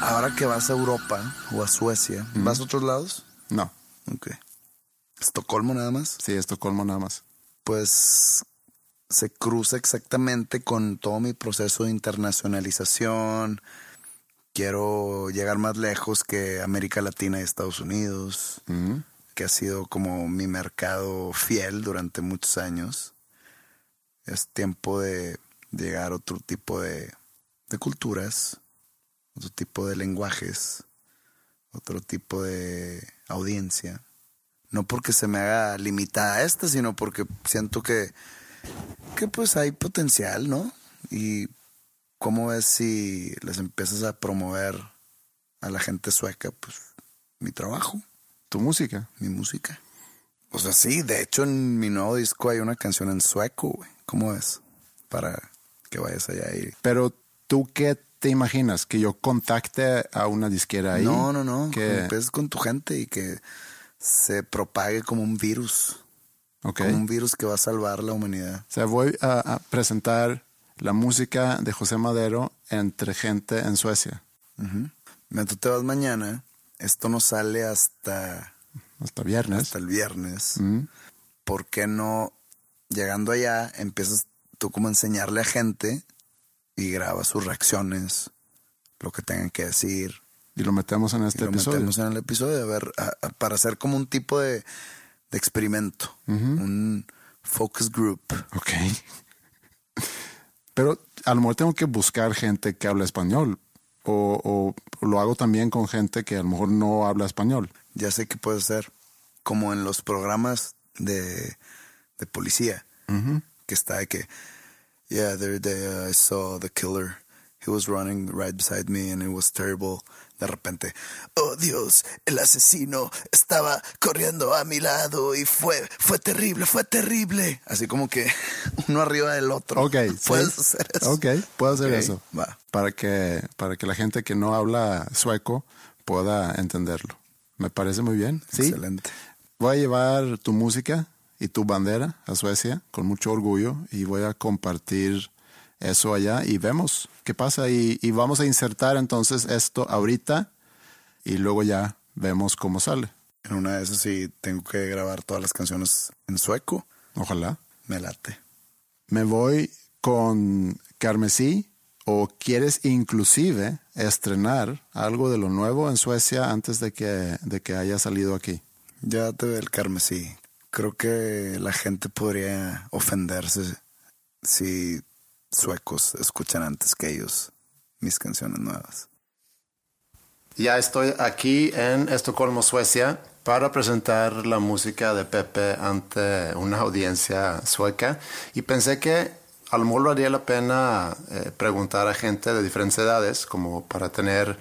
Ahora que vas a Europa o a Suecia, ¿vas a otros lados? No, Ok. Estocolmo nada más. sí, Estocolmo nada más. Pues se cruza exactamente con todo mi proceso de internacionalización. Quiero llegar más lejos que América Latina y Estados Unidos, Mm. que ha sido como mi mercado fiel durante muchos años. Es tiempo de llegar a otro tipo de, de culturas, otro tipo de lenguajes, otro tipo de audiencia. No porque se me haga limitada a esta, sino porque siento que, que pues hay potencial, ¿no? Y cómo ves si les empiezas a promover a la gente sueca, pues mi trabajo, Tu música. mi música. O sea, sí, de hecho en mi nuevo disco hay una canción en sueco, güey. ¿Cómo ves? Para que vayas allá y... Pero tú qué te imaginas? ¿Que yo contacte a una disquera ahí? No, no, no. Que, empieces con tu gente y que se propague como un virus. ok. Como un virus que va a salvar la humanidad. O sea, voy a, a presentar la música de José Madero entre gente en Suecia. Mira, tú te vas mañana. Esto no sale hasta, Hasta viernes. hasta el viernes. ¿Por qué no, llegando allá, empiezas tú como a enseñarle a gente y grabas sus reacciones, lo que tengan que decir? Y lo metemos en y este lo episodio. metemos en el episodio a ver, a- a- para hacer como un tipo de, de experimento, un focus group. Ok. Pero a lo mejor tengo que buscar gente que habla español. O, o lo hago también con gente que a lo mejor no habla español. Ya sé que puede ser como en los programas de, de policía, que está de que, yeah, the other day uh, I saw the killer. He was running right beside me and it was terrible. De repente, oh Dios, el asesino estaba corriendo a mi lado y fue, fue terrible, fue terrible. Así como que uno arriba del otro. Ok. Puedes sí. hacer eso. Ok, puedo hacer eso. Va. Para que, para que la gente que no habla sueco pueda entenderlo. Me parece muy bien. Sí. Excelente. Voy a llevar tu música y tu bandera a Suecia con mucho orgullo y voy a compartir eso allá y vemos qué pasa y, y vamos a insertar entonces esto ahorita y luego ya vemos cómo sale. En una de esas sí tengo que grabar todas las canciones en sueco. Ojalá. Me late. Me voy con Carmesí o quieres inclusive estrenar algo de lo nuevo en Suecia antes de que, de que haya salido aquí. Ya te ve el carmesí. Creo que la gente podría ofenderse si suecos escuchan antes que ellos mis canciones nuevas. Ya estoy aquí en Estocolmo, Suecia, para presentar la música de Pepe ante una audiencia sueca y pensé que a lo valdría la pena eh, preguntar a gente de diferentes edades, como para tener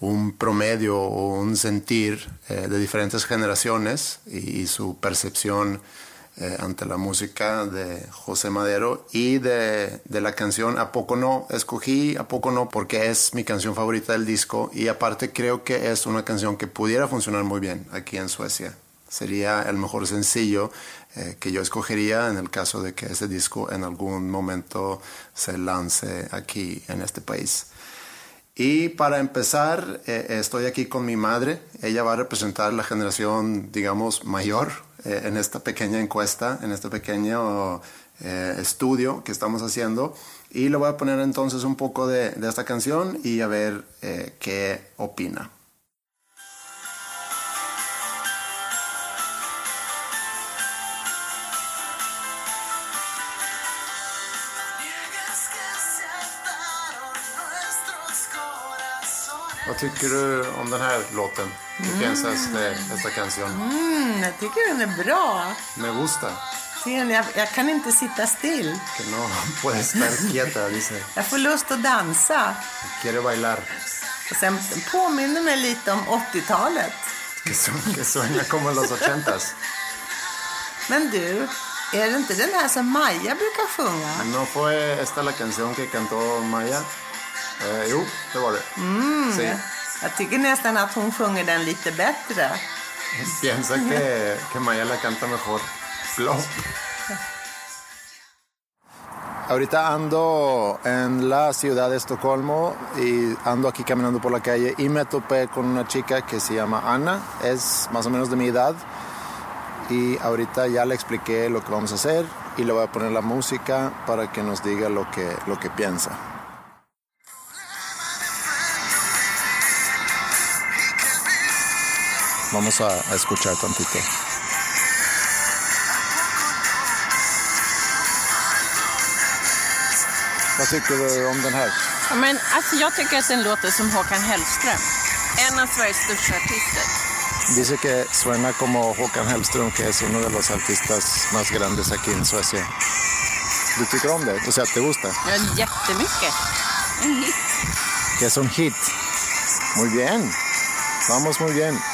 un promedio o un sentir eh, de diferentes generaciones y, su percepción eh, ante la música de José Madero y de, de la canción A poco no. Escogí A poco no porque es mi canción favorita del disco y aparte creo que es una canción que pudiera funcionar muy bien aquí en Suecia. Sería el mejor sencillo eh, que yo escogería en el caso de que ese disco en algún momento se lance aquí en este país. Y para empezar, eh, estoy aquí con mi madre. Ella va a representar la generación, digamos, mayor eh, en esta pequeña encuesta, en este pequeño eh, estudio que estamos haciendo. Y le voy a poner entonces un poco de, esta canción y a ver eh, qué opina. Vad tycker du om den här låten? ¿Qué piensas de esta canción? Mm, jag tycker den är bra. Me gusta. Sen, jag, jag kan inte sitta still. Que no puede estar quieta, dice. Jag får lust att dansa. Quiere bailar. Och sen påminner mig lite om 80-talet. Que, su- que sueña como en los ochentas. Men du, är det inte den här som Maja brukar sjunga? ¿No fue esta la canción que cantó Maya? Eh, jo, det var det. Sí. Jag tycker nästan att hon sjunger den lite bättre. Piensa que, que Maya la canta mejor. Flop. ahorita ando en la ciudad de Estocolmo y ando aquí caminando por la calle y me topé con una chica que se llama Ana, es más o menos de mi edad y ahorita ya le expliqué lo que vamos a hacer y le voy a poner la música para que nos diga lo que, lo que piensa. Vamos a, a escuchar tantito. Vad tycker du om den här? Ja, men, alltså, jag tycker att den låter som Håkan Hellström. En av Sveriges största artister. Dice que suena como Håkan Hellström, que es uno de los artistas más grandes aquí en Suecia. ¿Du tycker om det? O sea, ¿te gusta? Ja, jättemycket. En hit. Que es un hit. Muy bien. Vamos muy bien.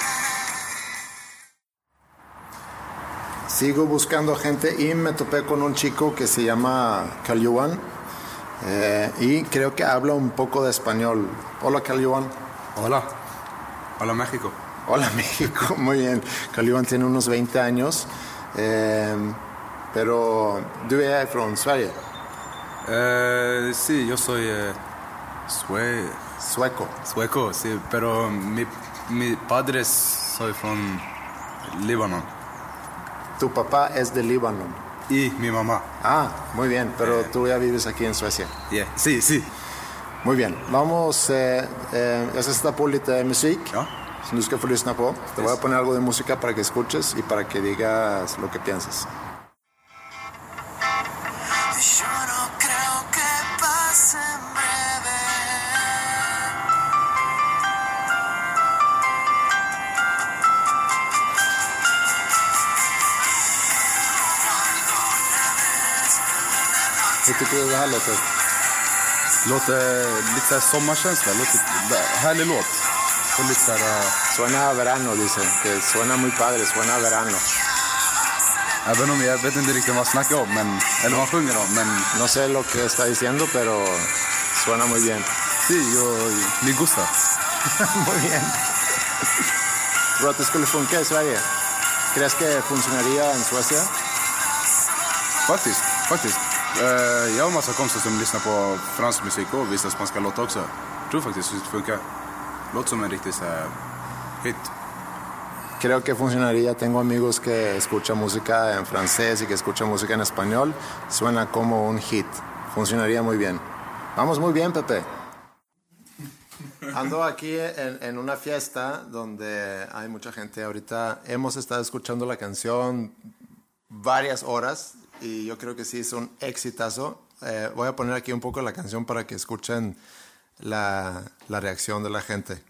Sigo buscando gente y me topé con un chico que se llama Carl Johan eh, y creo que habla un poco de español. Hola Carl Johan. Hola. Hola México. Hola México, muy bien. Carl Johan tiene unos 20 años, eh, pero du är från Sverige, Eh, sí, yo soy eh, sue- sueco. sueco, sí, pero mi, mi padre soy från Líbano Tu papá es de Líbano. y mi mamá. Ah, muy bien, pero tú ya vives aquí en Suecia. Yeah. Sí, sí. Muy bien, vamos. Eh, eh, jag ska sätta på lite musik Ja. som du ska få lyssna på. Te voy a poner algo de música para que escuches y para que digas lo que piensas. Det här låter? Låter lite så här sommarkänsla. Låter, härlig låt. Och lite så här, eh, Suena verano, dicen. Que suena muy padre, suena verano. även om jag vet inte riktigt vad man snackar om, men, eller vad man sjunger om, men No sé lo que está diciendo, pero suena muy bien. sí, yo, me gusta. muy bien. Tror du att det skulle funka i Sverige? ¿Crees que funcionaría en Suecia? Faktiskt, faktiskt. Eh, jag har massa kompisar som lyssnar på fransk musik och vissa spanska låtar också. Jag tror faktiskt att det funkar. Låter som en riktig så här, hit. Creo que funcionaría. Tengo amigos que escuchan música en francés y que escuchan música en español. Suena como un hit. Funcionaría muy bien. Vamos muy bien, Pepe. Ando aquí en, en una fiesta donde hay mucha gente. Ahorita hemos estado escuchando la canción varias horas y yo creo que sí es un exitazo. Eh, voy a poner aquí un poco la canción para que escuchen la, la reacción de la gente.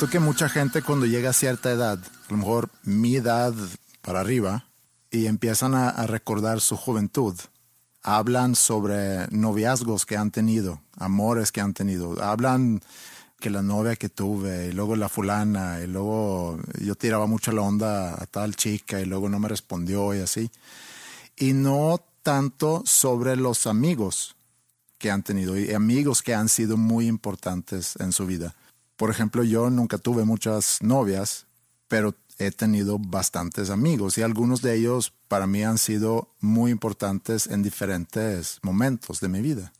Siento que mucha gente cuando llega a cierta edad, a lo mejor mi edad para arriba, y empiezan a, a recordar su juventud, hablan sobre noviazgos que han tenido, amores que han tenido, hablan que la novia que tuve, y luego la fulana, y luego yo tiraba mucho la onda a tal chica, y luego no me respondió y así. Y no tanto sobre los amigos que han tenido y amigos que han sido muy importantes en su vida. Por ejemplo, yo nunca tuve muchas novias, pero he tenido bastantes amigos y algunos de ellos para mí han sido muy importantes en diferentes momentos de mi vida.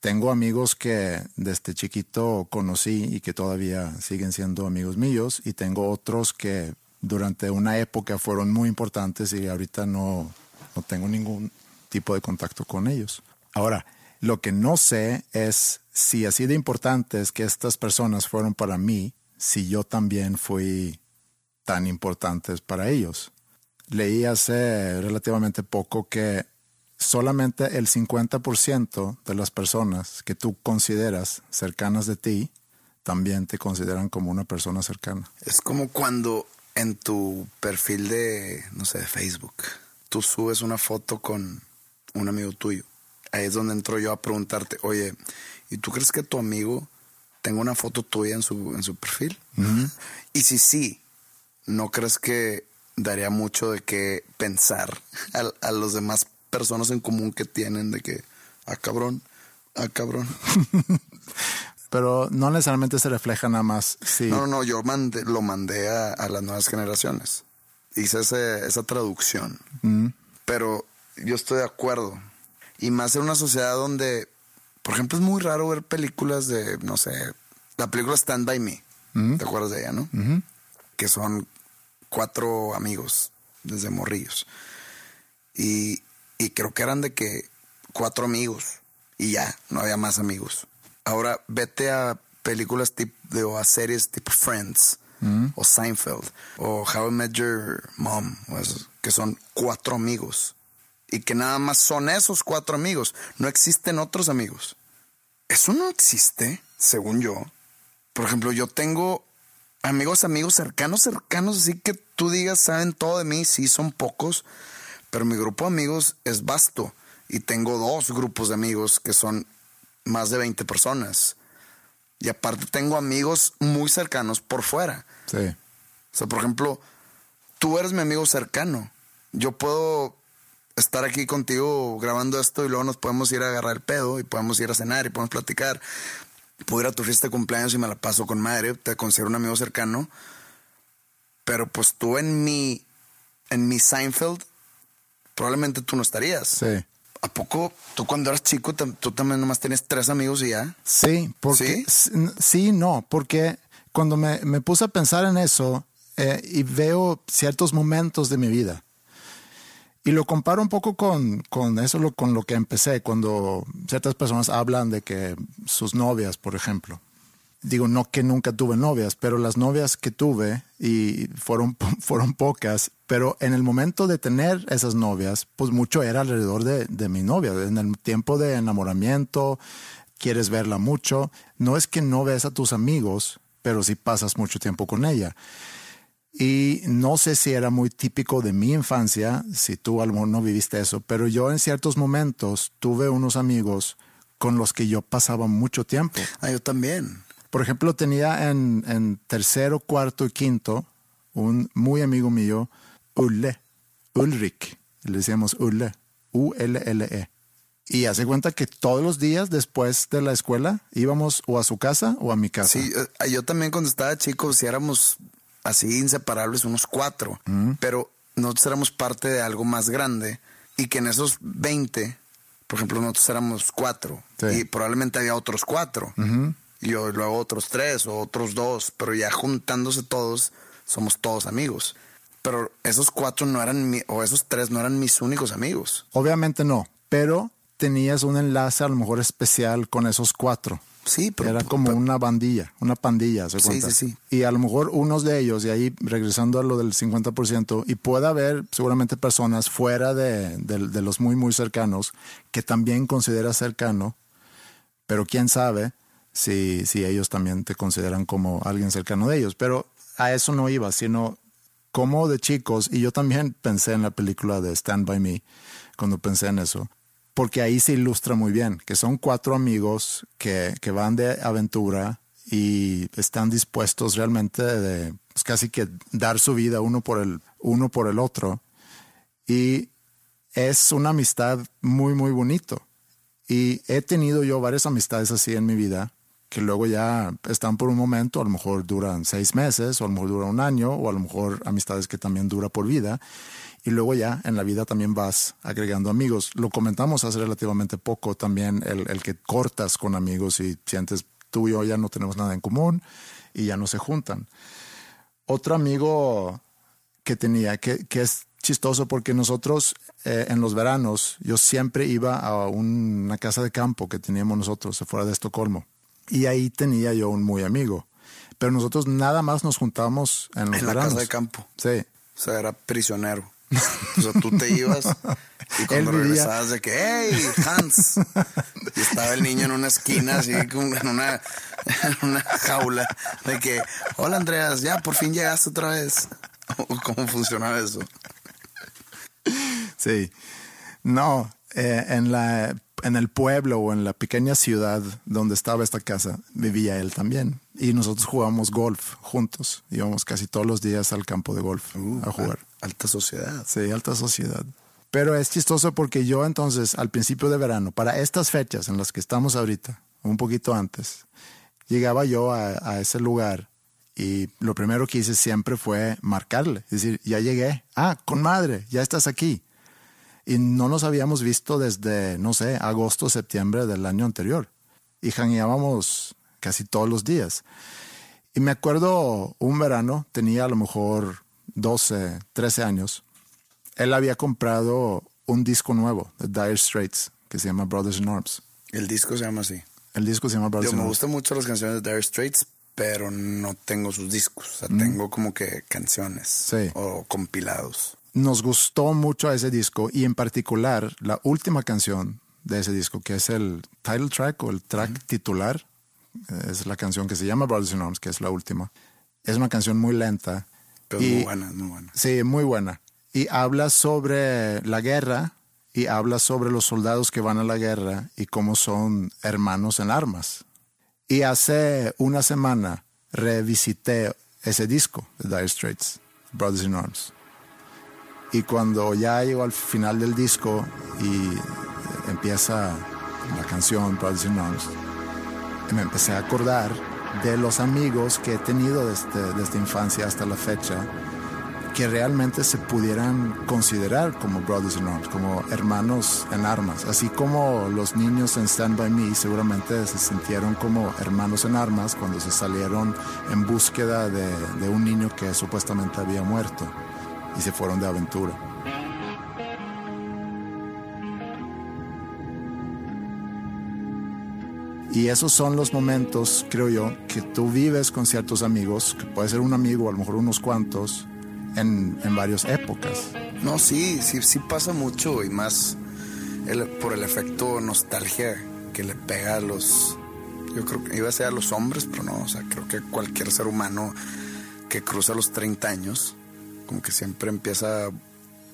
tengo amigos que desde chiquito conocí y que todavía siguen siendo amigos míos y tengo otros que durante una época fueron muy importantes y ahorita no, no tengo ningún tipo de contacto con ellos. Ahora, lo que no sé es si así de importantes que estas personas fueron para mí, si yo también fui tan importantes para ellos. Leí hace relativamente poco que solamente el 50% de las personas que tú consideras cercanas de ti también te consideran como una persona cercana. Es como cuando en tu perfil de, no sé, de Facebook, tú subes una foto con un amigo tuyo. Ahí es donde entro yo a preguntarte, oye, ¿y tú crees que tu amigo tenga una foto tuya en su, en su perfil? Y si sí, ¿no crees que daría mucho de qué pensar a, a los demás personas en común que tienen de que, ah, cabrón, ah, cabrón? Pero no necesariamente se refleja nada más. Sí. No, no, yo mandé, lo mandé a, a las nuevas generaciones. Hice ese- esa traducción. Pero yo estoy de acuerdo. Y más en una sociedad donde, por ejemplo, es muy raro ver películas de, no sé, la película Stand By Me. ¿Te acuerdas de ella, no? Que son cuatro amigos desde morrillos. Y, y creo que eran de que cuatro amigos y ya, no había más amigos. Ahora vete a películas tipo de, o a series tipo Friends o Seinfeld o How I Met Your Mom, que son cuatro amigos y que nada más son esos cuatro amigos, no existen otros amigos. Eso no existe, según yo. Por ejemplo, yo tengo amigos, amigos cercanos, cercanos, así que tú digas, saben todo de mí, sí, son pocos, pero mi grupo de amigos es vasto y tengo dos grupos de amigos que son más de 20 personas. Y aparte tengo amigos muy cercanos por fuera. Sí. O sea, por ejemplo, tú eres mi amigo cercano. Yo puedo estar aquí contigo grabando esto y luego nos podemos ir a agarrar el pedo y podemos ir a cenar y podemos platicar. Puedo ir a tu fiesta de cumpleaños y me la paso con madre, te considero un amigo cercano. Pero pues tú en mi, en mi Seinfeld, probablemente tú no estarías. Sí. ¿A poco tú cuando eras chico tú también nomás tienes tres amigos y ya? Sí, porque ¿Sí? sí, no, porque cuando me, me puse a pensar en eso eh, y veo ciertos momentos de mi vida y lo comparo un poco con, con eso, lo, con lo que empecé, cuando ciertas personas hablan de que sus novias, por ejemplo, digo, no que nunca tuve novias, pero las novias que tuve y fueron, fueron pocas, pero en el momento de tener esas novias, pues mucho era alrededor de, de mi novia, en el tiempo de enamoramiento, quieres verla mucho, no es que no ves a tus amigos, pero sí pasas mucho tiempo con ella. Y no sé si era muy típico de mi infancia, si tú a lo mejor no viviste eso, pero yo en ciertos momentos tuve unos amigos con los que yo pasaba mucho tiempo. Ah, yo también. Por ejemplo, tenía en, en tercero, cuarto y quinto un muy amigo mío, Ulle, Ulrich, le decíamos Ulle, U-L-L-E. Y hace cuenta que todos los días después de la escuela íbamos o a su casa o a mi casa. Sí, eh, yo también cuando estaba chico, si éramos así inseparables, unos cuatro, pero nosotros éramos parte de algo más grande y que en esos 20, por ejemplo, nosotros éramos cuatro Sí. y probablemente había otros cuatro y luego otros tres o otros dos, pero ya juntándose todos, somos todos amigos. Pero esos cuatro no eran, mi- o esos tres no eran mis únicos amigos. Obviamente no, pero tenías un enlace a lo mejor especial con esos cuatro. Sí, pero Era como una bandilla, una pandilla, ¿se Sí, cuenta? sí, sí. Y a lo mejor unos de ellos, y ahí regresando a lo del 50%, y puede haber seguramente personas fuera de, de- de los muy, muy cercanos que también consideras cercano, pero quién sabe si, si ellos también te consideran como alguien cercano de ellos. Pero a eso no iba, sino como de chicos, y yo también pensé en la película de Stand By Me cuando pensé en eso, porque ahí se ilustra muy bien, que son cuatro amigos que, que van de aventura y están dispuestos realmente de pues, casi que dar su vida uno por el, uno por el otro. Y es una amistad muy, muy bonito. Y he tenido yo varias amistades así en mi vida que luego ya están por un momento, a lo mejor duran seis meses, o a lo mejor dura un año, o a lo mejor amistades que también dura por vida. Y luego ya en la vida también vas agregando amigos. Lo comentamos hace relativamente poco también, el, el que cortas con amigos y sientes tú y yo ya no tenemos nada en común y ya no se juntan. Otro amigo que tenía, que, que es chistoso porque nosotros eh, en los veranos, yo siempre iba a una casa de campo que teníamos nosotros afuera de Estocolmo. Y ahí tenía yo un muy amigo. Pero nosotros nada más nos juntábamos en los En la casa de campo. Sí. O sea, era prisionero. O sea, tú te ibas y cuando regresabas de que, hey, Hans. Y estaba el niño en una esquina, así como en una, en una jaula. De que, hola Andreas, ya por fin llegaste otra vez. ¿O ¿Cómo funcionaba eso? Sí. No, eh, en, la, en el pueblo o en la pequeña ciudad donde estaba esta casa vivía él también. Y nosotros jugábamos golf juntos. Íbamos casi todos los días al campo de golf a jugar. Alta sociedad. Sí, alta sociedad. Pero es chistoso porque yo entonces, al principio de verano, para estas fechas en las que estamos ahorita, un poquito antes, llegaba yo a, ese lugar y lo primero que hice siempre fue marcarle, decir, ya llegué, ah, con madre, ya estás aquí. Y no nos habíamos visto desde, no sé, agosto, septiembre del año anterior. Y jangueábamos casi todos los días. Y me acuerdo un verano, tenía a lo mejor 12, 13 años. Él había comprado un disco nuevo de Dire Straits que se llama Brothers in Arms. El disco se llama así. El disco se llama Brothers Yo in me Arms. gustan mucho las canciones de Dire Straits, pero no tengo sus discos. O sea, tengo como que canciones Sí. o compilados. Nos gustó mucho ese disco y en particular la última canción de ese disco, que es el title track o el track titular, eh, es la canción que se llama Brothers in Arms, que es la última. Es una canción muy lenta. Pero y- muy buena, muy buena. Sí, muy buena. Y habla sobre la guerra y habla sobre los soldados que van a la guerra y cómo son hermanos en armas. Y hace una semana revisité ese disco de Dire Straits, Brothers in Arms. Y cuando ya llego al final del disco y empieza la canción Brothers in Arms, me empecé a acordar de los amigos que he tenido desde, desde infancia hasta la fecha que realmente se pudieran considerar como brothers in arms, como hermanos en armas. Así como los niños en Stand By Me seguramente se sintieron como hermanos en armas cuando se salieron en búsqueda de, de un niño que supuestamente había muerto y se fueron de aventura. Y esos son los momentos, creo yo, que tú vives con ciertos amigos, que puede ser un amigo, a lo mejor unos cuantos, en, en varias épocas. No, sí, sí, sí pasa mucho y más por el efecto nostalgia que le pega a los. Yo creo que iba a ser a los hombres, pero no, o sea, creo que cualquier ser humano que cruza los 30 años, como que siempre empieza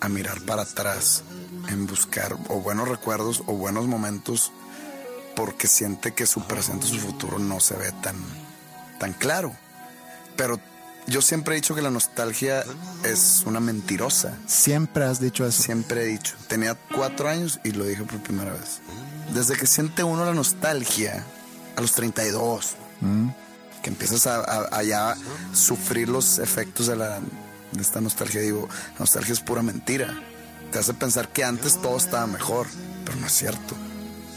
a mirar para atrás en buscar o buenos recuerdos o buenos momentos porque siente que su presente, su futuro no se ve tan, tan claro. Pero yo siempre he dicho que la nostalgia es una mentirosa. Siempre has dicho eso. Siempre he dicho. Tenía cuatro años y lo dije por primera vez. Desde que siente uno la nostalgia, a los 32, que empiezas a, a- a ya sufrir los efectos de, la, de esta nostalgia, digo, la nostalgia es pura mentira. Te hace pensar que antes todo estaba mejor, pero no es cierto.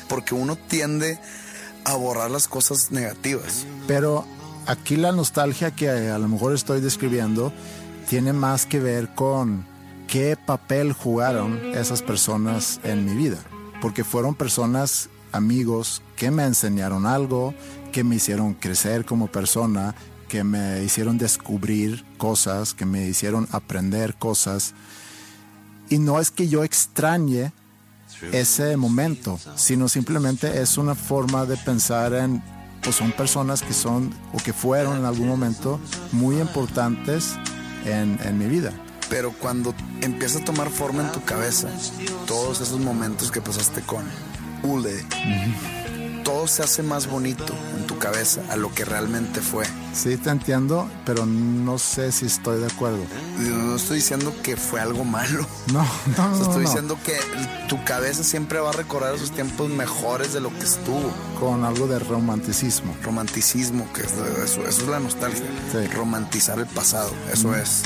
Porque uno tiende a borrar las cosas negativas. Pero aquí la nostalgia que a lo mejor estoy describiendo tiene más que ver con qué papel jugaron esas personas en mi vida. Porque fueron personas, amigos, que me enseñaron algo, que me hicieron crecer como persona, que me hicieron descubrir cosas, que me hicieron aprender cosas. Y no es que yo extrañe ese momento, sino simplemente es una forma de pensar en, pues son personas que son o que fueron en algún momento muy importantes en, en mi vida. Pero cuando empieza a tomar forma en tu cabeza, todos esos momentos que pasaste con Ule, todo se hace más bonito en cabeza a lo que realmente fue. Sí, te entiendo, pero no sé si estoy de acuerdo. No estoy diciendo que fue algo malo. No, no, no. estoy no. diciendo que tu cabeza siempre va a recordar esos tiempos mejores de lo que estuvo. Con algo de romanticismo. Romanticismo, que es de- eso, eso es la nostalgia. Sí. Romantizar el pasado, eso es.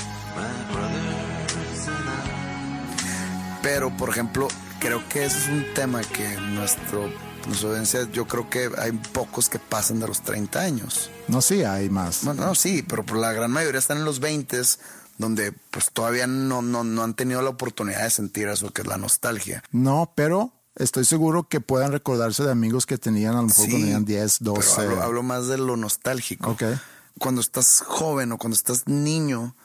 Pero, por ejemplo, creo que ese es un tema que nuestro, audiencia, yo creo que hay pocos que pasan de los 30 años. No, sí, hay más. Bueno, no, sí, pero por la gran mayoría están en los 20 donde pues todavía no, no, no han tenido la oportunidad de sentir eso que es la nostalgia. No, pero estoy seguro que puedan recordarse de amigos que tenían a lo mejor Sí, cuando tenían 10, Pero 12. hablo, hablo más de lo nostálgico. Ok. Cuando estás joven o cuando estás niño,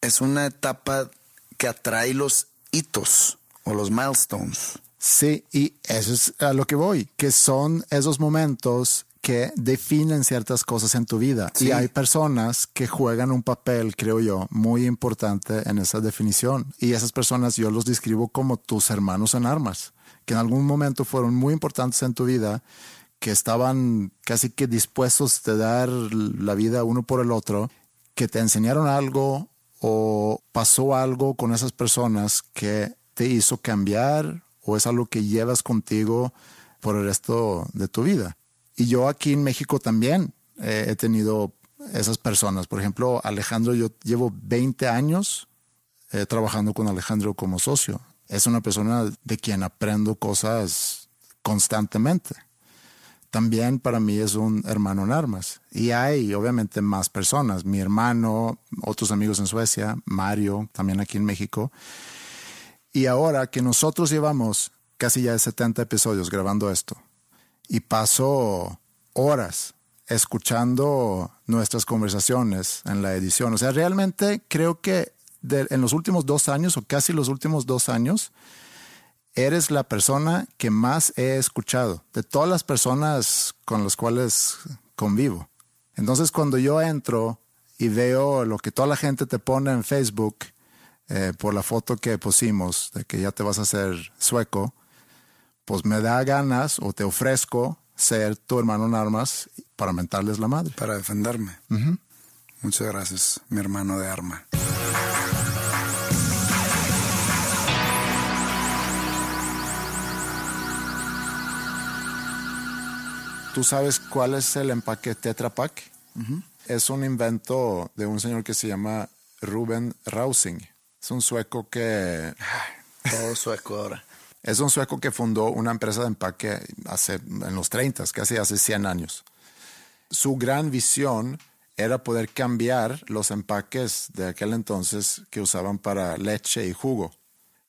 es una etapa que atrae los hitos o los milestones. Sí, y eso es a lo que voy, que son esos momentos que definen ciertas cosas en tu vida. Sí. Y hay personas que juegan un papel, creo yo, muy importante en esa definición. Y esas personas yo los describo como tus hermanos en armas, que en algún momento fueron muy importantes en tu vida, que estaban casi que dispuestos de dar la vida uno por el otro, que te enseñaron algo o pasó algo con esas personas que te hizo cambiar o es algo que llevas contigo por el resto de tu vida. Y yo aquí en México también eh, he tenido esas personas. Por ejemplo, Alejandro, yo llevo 20 años eh, trabajando con Alejandro como socio. Es una persona de quien aprendo cosas constantemente. También para mí es un hermano en armas. Y hay obviamente más personas. Mi hermano, otros amigos en Suecia, Mario, también aquí en México. Y ahora que nosotros llevamos casi ya 70 episodios grabando esto y paso horas escuchando nuestras conversaciones en la edición. O sea, realmente creo que en los últimos dos años o casi los últimos dos años, eres la persona que más he escuchado de todas las personas con las cuales convivo. Entonces, cuando yo entro y veo lo que toda la gente te pone en Facebook eh, por la foto que pusimos de que ya te vas a hacer sueco, pues me da ganas o te ofrezco ser tu hermano en armas para mentarles la madre. Para defenderme. Muchas gracias, mi hermano de arma. ¿Tú sabes cuál es el empaque Tetra Pak? Es un invento de un señor que se llama Ruben Rausing. Es un sueco que Todo sueco ahora. es un sueco que fundó una empresa de empaque hace en los 30, casi hace 100 años. Su gran visión era poder cambiar los empaques de aquel entonces que usaban para leche y jugo,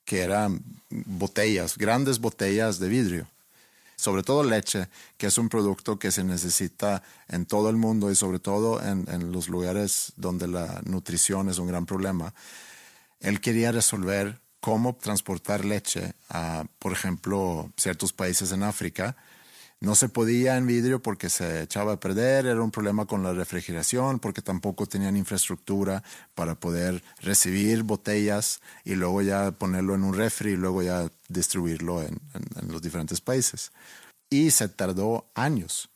que eran botellas, grandes botellas de vidrio sobre todo leche, que es un producto que se necesita en todo el mundo y sobre todo en, en los lugares donde la nutrición es un gran problema. Él quería resolver cómo transportar leche a, por ejemplo, ciertos países en África. No se podía en vidrio porque se echaba a perder, era un problema con la refrigeración, porque tampoco tenían infraestructura para poder recibir botellas y luego ya ponerlo en un refri y luego ya distribuirlo en, los diferentes países. Y se tardó años.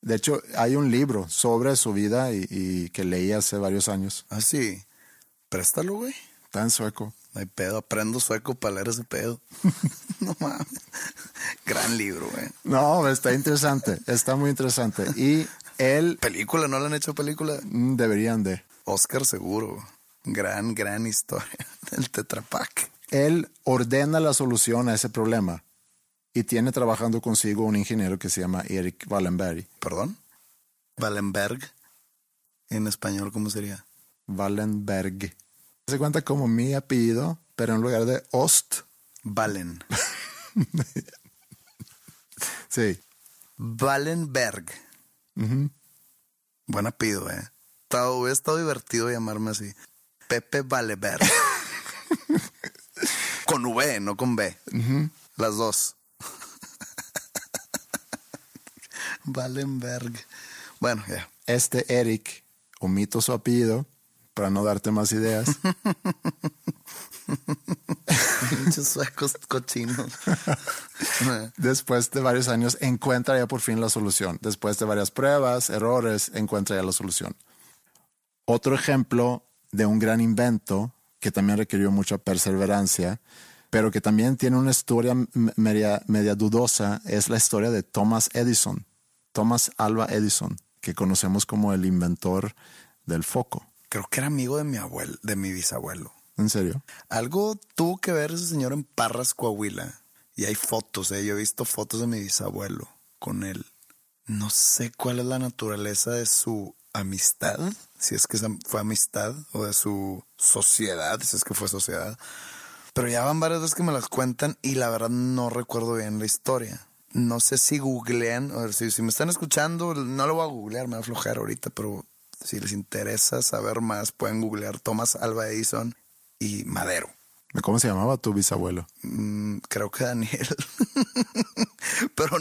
De hecho, hay un libro sobre su vida y que leí hace varios años. Ah, sí. Préstalo, güey. Está en sueco. No hay pedo. Aprendo sueco para leer ese pedo. no mames. Gran libro, güey. No, está interesante, está muy interesante. Y él Película, ¿no le han hecho película? mm, deberían de. Oscar seguro. Gran, gran historia del Tetra Pak. Él ordena la solución a ese problema y tiene trabajando consigo un ingeniero que se llama Eric Wallenberg. ¿Perdón? Wallenberg. En español, ¿cómo sería? Wallenberg. Se cuenta como mi apellido, pero en lugar de Ost, Wallen. sí. Wallenberg. Buen apellido, eh. Estado, hubiera estado divertido llamarme así. Pepe Wallenberg. con V, no con B. Las dos. Wallenberg. Bueno, ya. Este Eric, omito su apellido para no darte más ideas. Pinches suecos cochinos. Después de varios años encuentra ya por fin la solución. Después de varias pruebas, errores, encuentra ya la solución. Otro ejemplo de un gran invento que también requirió mucha perseverancia, pero que también tiene una historia media, media dudosa, es la historia de Thomas Edison. Thomas Alva Edison, que conocemos como el inventor del foco. Creo que era amigo de mi abuelo, de mi bisabuelo. ¿En serio? Algo tuvo que ver ese señor en Parras, Coahuila. Y hay fotos, ¿eh? Yo he visto fotos de mi bisabuelo con él. No sé cuál es la naturaleza de su amistad, si es que fue amistad, o de su sociedad, si es que fue sociedad. Pero ya van varias veces que me las cuentan y la verdad no recuerdo bien la historia. No sé si googlean, o si, si me están escuchando, no lo voy a googlear, me va a aflojar ahorita, pero si les interesa saber más, pueden googlear Thomas Alva Edison y Madero. ¿Cómo se llamaba tu bisabuelo? Mm, creo que Daniel. Pero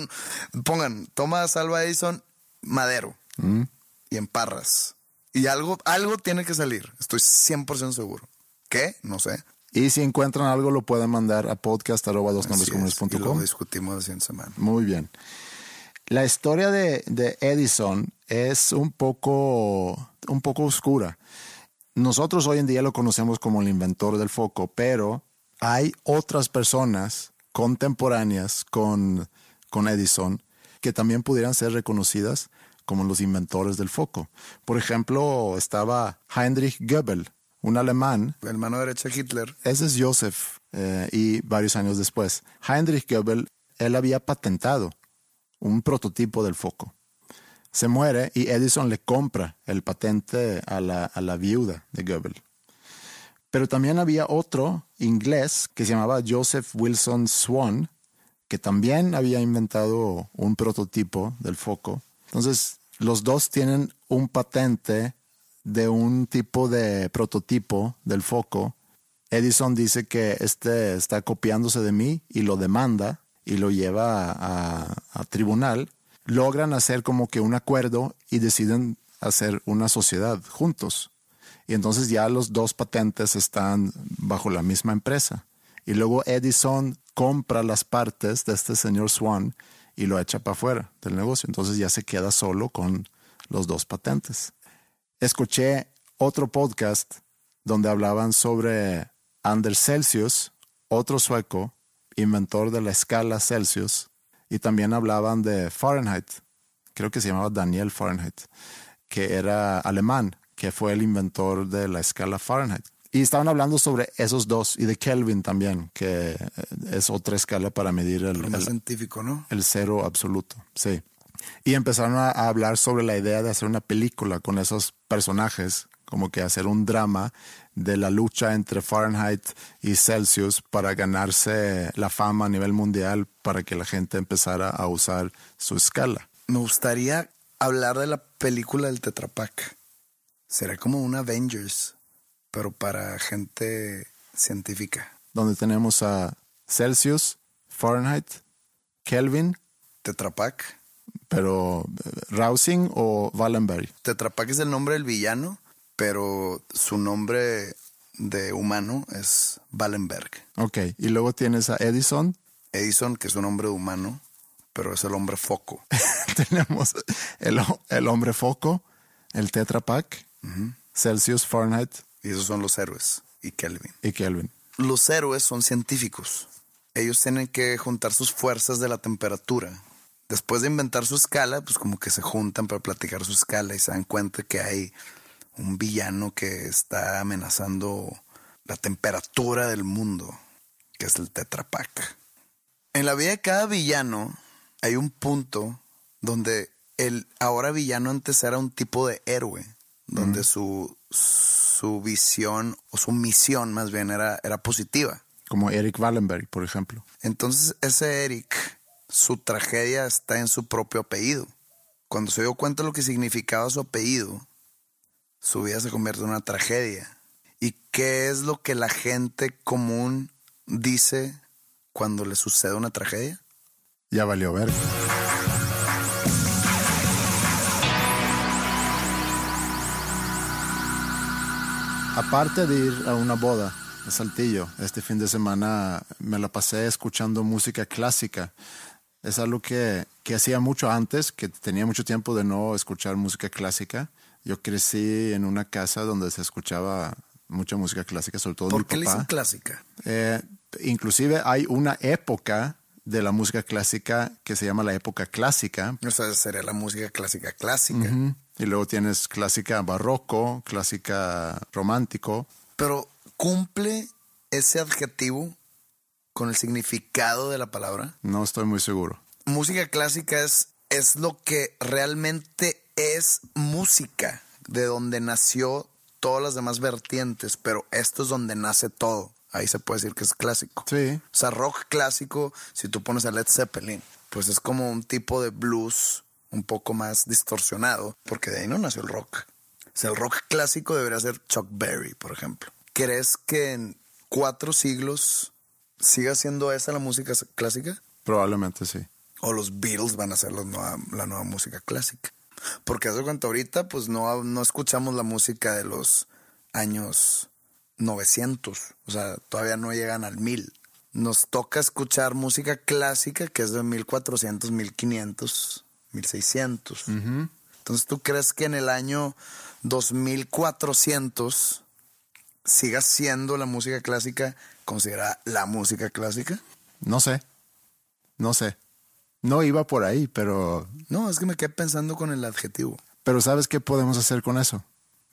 pongan Thomas Alva Edison, Madero ¿Mm? y en Parras. Y algo, algo tiene que salir. Estoy 100% seguro. ¿Qué? No sé. Y si encuentran algo, lo pueden mandar a podcast arroba dos nombres Así comunes es, punto y lo discutimos siguiente semana. Muy bien. La historia de, de Edison es un poco, un poco oscura. Nosotros hoy en día lo conocemos como el inventor del foco, pero hay otras personas contemporáneas con, con Edison que también pudieran ser reconocidas como los inventores del foco. Por ejemplo, estaba Heinrich Goebbels, un alemán El mano derecha de Hitler. ese es Joseph eh, y varios años después. Heinrich Goebbels, él había patentado un prototipo del foco. Se muere y Edison le compra el patente a la, a la viuda de Goebbels. Pero también había otro inglés que se llamaba Joseph Wilson Swan, que también había inventado un prototipo del foco. Entonces, los dos tienen un patente de un tipo de prototipo del foco. Edison dice que este está copiándose de mí y lo demanda y lo lleva a, tribunal. Logran hacer como que un acuerdo y deciden hacer una sociedad juntos. Y entonces ya los dos patentes están bajo la misma empresa. Y luego Edison compra las partes de este señor Swan y lo echa para afuera del negocio. Entonces ya se queda solo con los dos patentes. Escuché otro podcast donde hablaban sobre Anders Celsius, otro sueco, inventor de la escala Celsius, y también hablaban de Fahrenheit, creo que se llamaba Daniel Fahrenheit, que era alemán, que fue el inventor de la escala Fahrenheit. Y estaban hablando sobre esos dos y de Kelvin también, que eh, es otra escala para medir el, el- científico, ¿no? el cero absoluto, sí. Y empezaron a, a hablar sobre la idea de hacer una película con esos personajes, como que hacer un drama de la lucha entre Fahrenheit y Celsius para ganarse la fama a nivel mundial para que la gente empezara a usar su escala. Me gustaría hablar de la película del Tetra Pak. Será como un Avengers, pero para gente científica. Donde tenemos a Celsius, Fahrenheit, Kelvin, Tetra Pak. pero eh, Rousing o Wallenberg. Tetra Pak es el nombre del villano, pero su nombre de humano es Wallenberg. Ok, y luego tienes a Edison, Edison, que es un hombre humano, pero es el hombre foco. tenemos el, el hombre foco, el Tetra Pak, Celsius, Fahrenheit Y esos son los héroes. Y Kelvin. y Kelvin. Los héroes son científicos. Ellos tienen que juntar sus fuerzas de la temperatura. Después de inventar su escala, pues como que se juntan para platicar su escala y se dan cuenta que hay un villano que está amenazando la temperatura del mundo, que es el Tetra Pak. En la vida de cada villano hay un punto donde el ahora villano antes era un tipo de héroe, donde su, su visión o su misión más bien era, era positiva. Como Eric Wallenberg, por ejemplo. Entonces ese Eric, su tragedia está en su propio apellido. Cuando se dio cuenta de lo que significaba su apellido, su vida se convierte en una tragedia. ¿Y qué es lo que la gente común dice cuando le sucede una tragedia? Ya valió ver. Aparte de ir a una boda, Saltillo. Este fin de semana me la pasé escuchando música clásica. Es algo que, que hacía mucho antes, que tenía mucho tiempo de no escuchar música clásica. Yo crecí en una casa donde se escuchaba mucha música clásica, sobre todo ¿Por mi qué le papá. dicen clásica? Eh, inclusive hay una época de la música clásica que se llama la época clásica. O sea, sería la música clásica clásica. Y luego tienes clásica barroco, clásica romántico. Pero cumple ese adjetivo con el significado de la palabra. No estoy muy seguro. Música clásica es, es lo que realmente es música, de donde nació todas las demás vertientes, pero esto es donde nace todo. Ahí se puede decir que es clásico. Sí. O sea, rock clásico, si tú pones a Led Zeppelin, pues es como un tipo de blues un poco más distorsionado, porque de ahí no nació el rock. O sea, el rock clásico debería ser Chuck Berry, por ejemplo. ¿Crees que en cuatro siglos siga siendo esa la música clásica? Probablemente sí. O los Beatles van a ser la nueva, la nueva música clásica. Porque hace cuenta ahorita, pues no, no escuchamos la música de los años 900. O sea, todavía no llegan al 1000. Nos toca escuchar música clásica que es de 1400, 1500, 1600. Entonces, ¿tú crees que en el año 2400 siga siendo la música clásica considerada la música clásica? No sé. No sé. No iba por ahí, pero... No, es que me quedé pensando con el adjetivo. Pero ¿sabes qué podemos hacer con eso?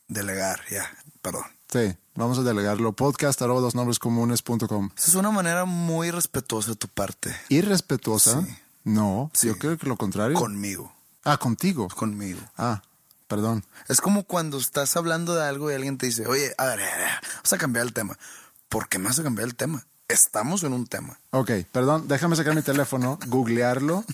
Delegar, ya, perdón. Sí, vamos a delegarlo. Podcast arroba dosnombrescomunes.com. Esa es una manera muy respetuosa de tu parte. ¿Irrespetuosa? Sí. No, Sí. yo creo que lo contrario. Conmigo, Ah, contigo. conmigo. Ah, perdón. Es como cuando estás hablando de algo y alguien te dice, oye, a ver, a ver, vamos a cambiar el tema. ¿Por qué me vas a cambiar el tema? Estamos en un tema. Ok, perdón, déjame sacar mi teléfono, googlearlo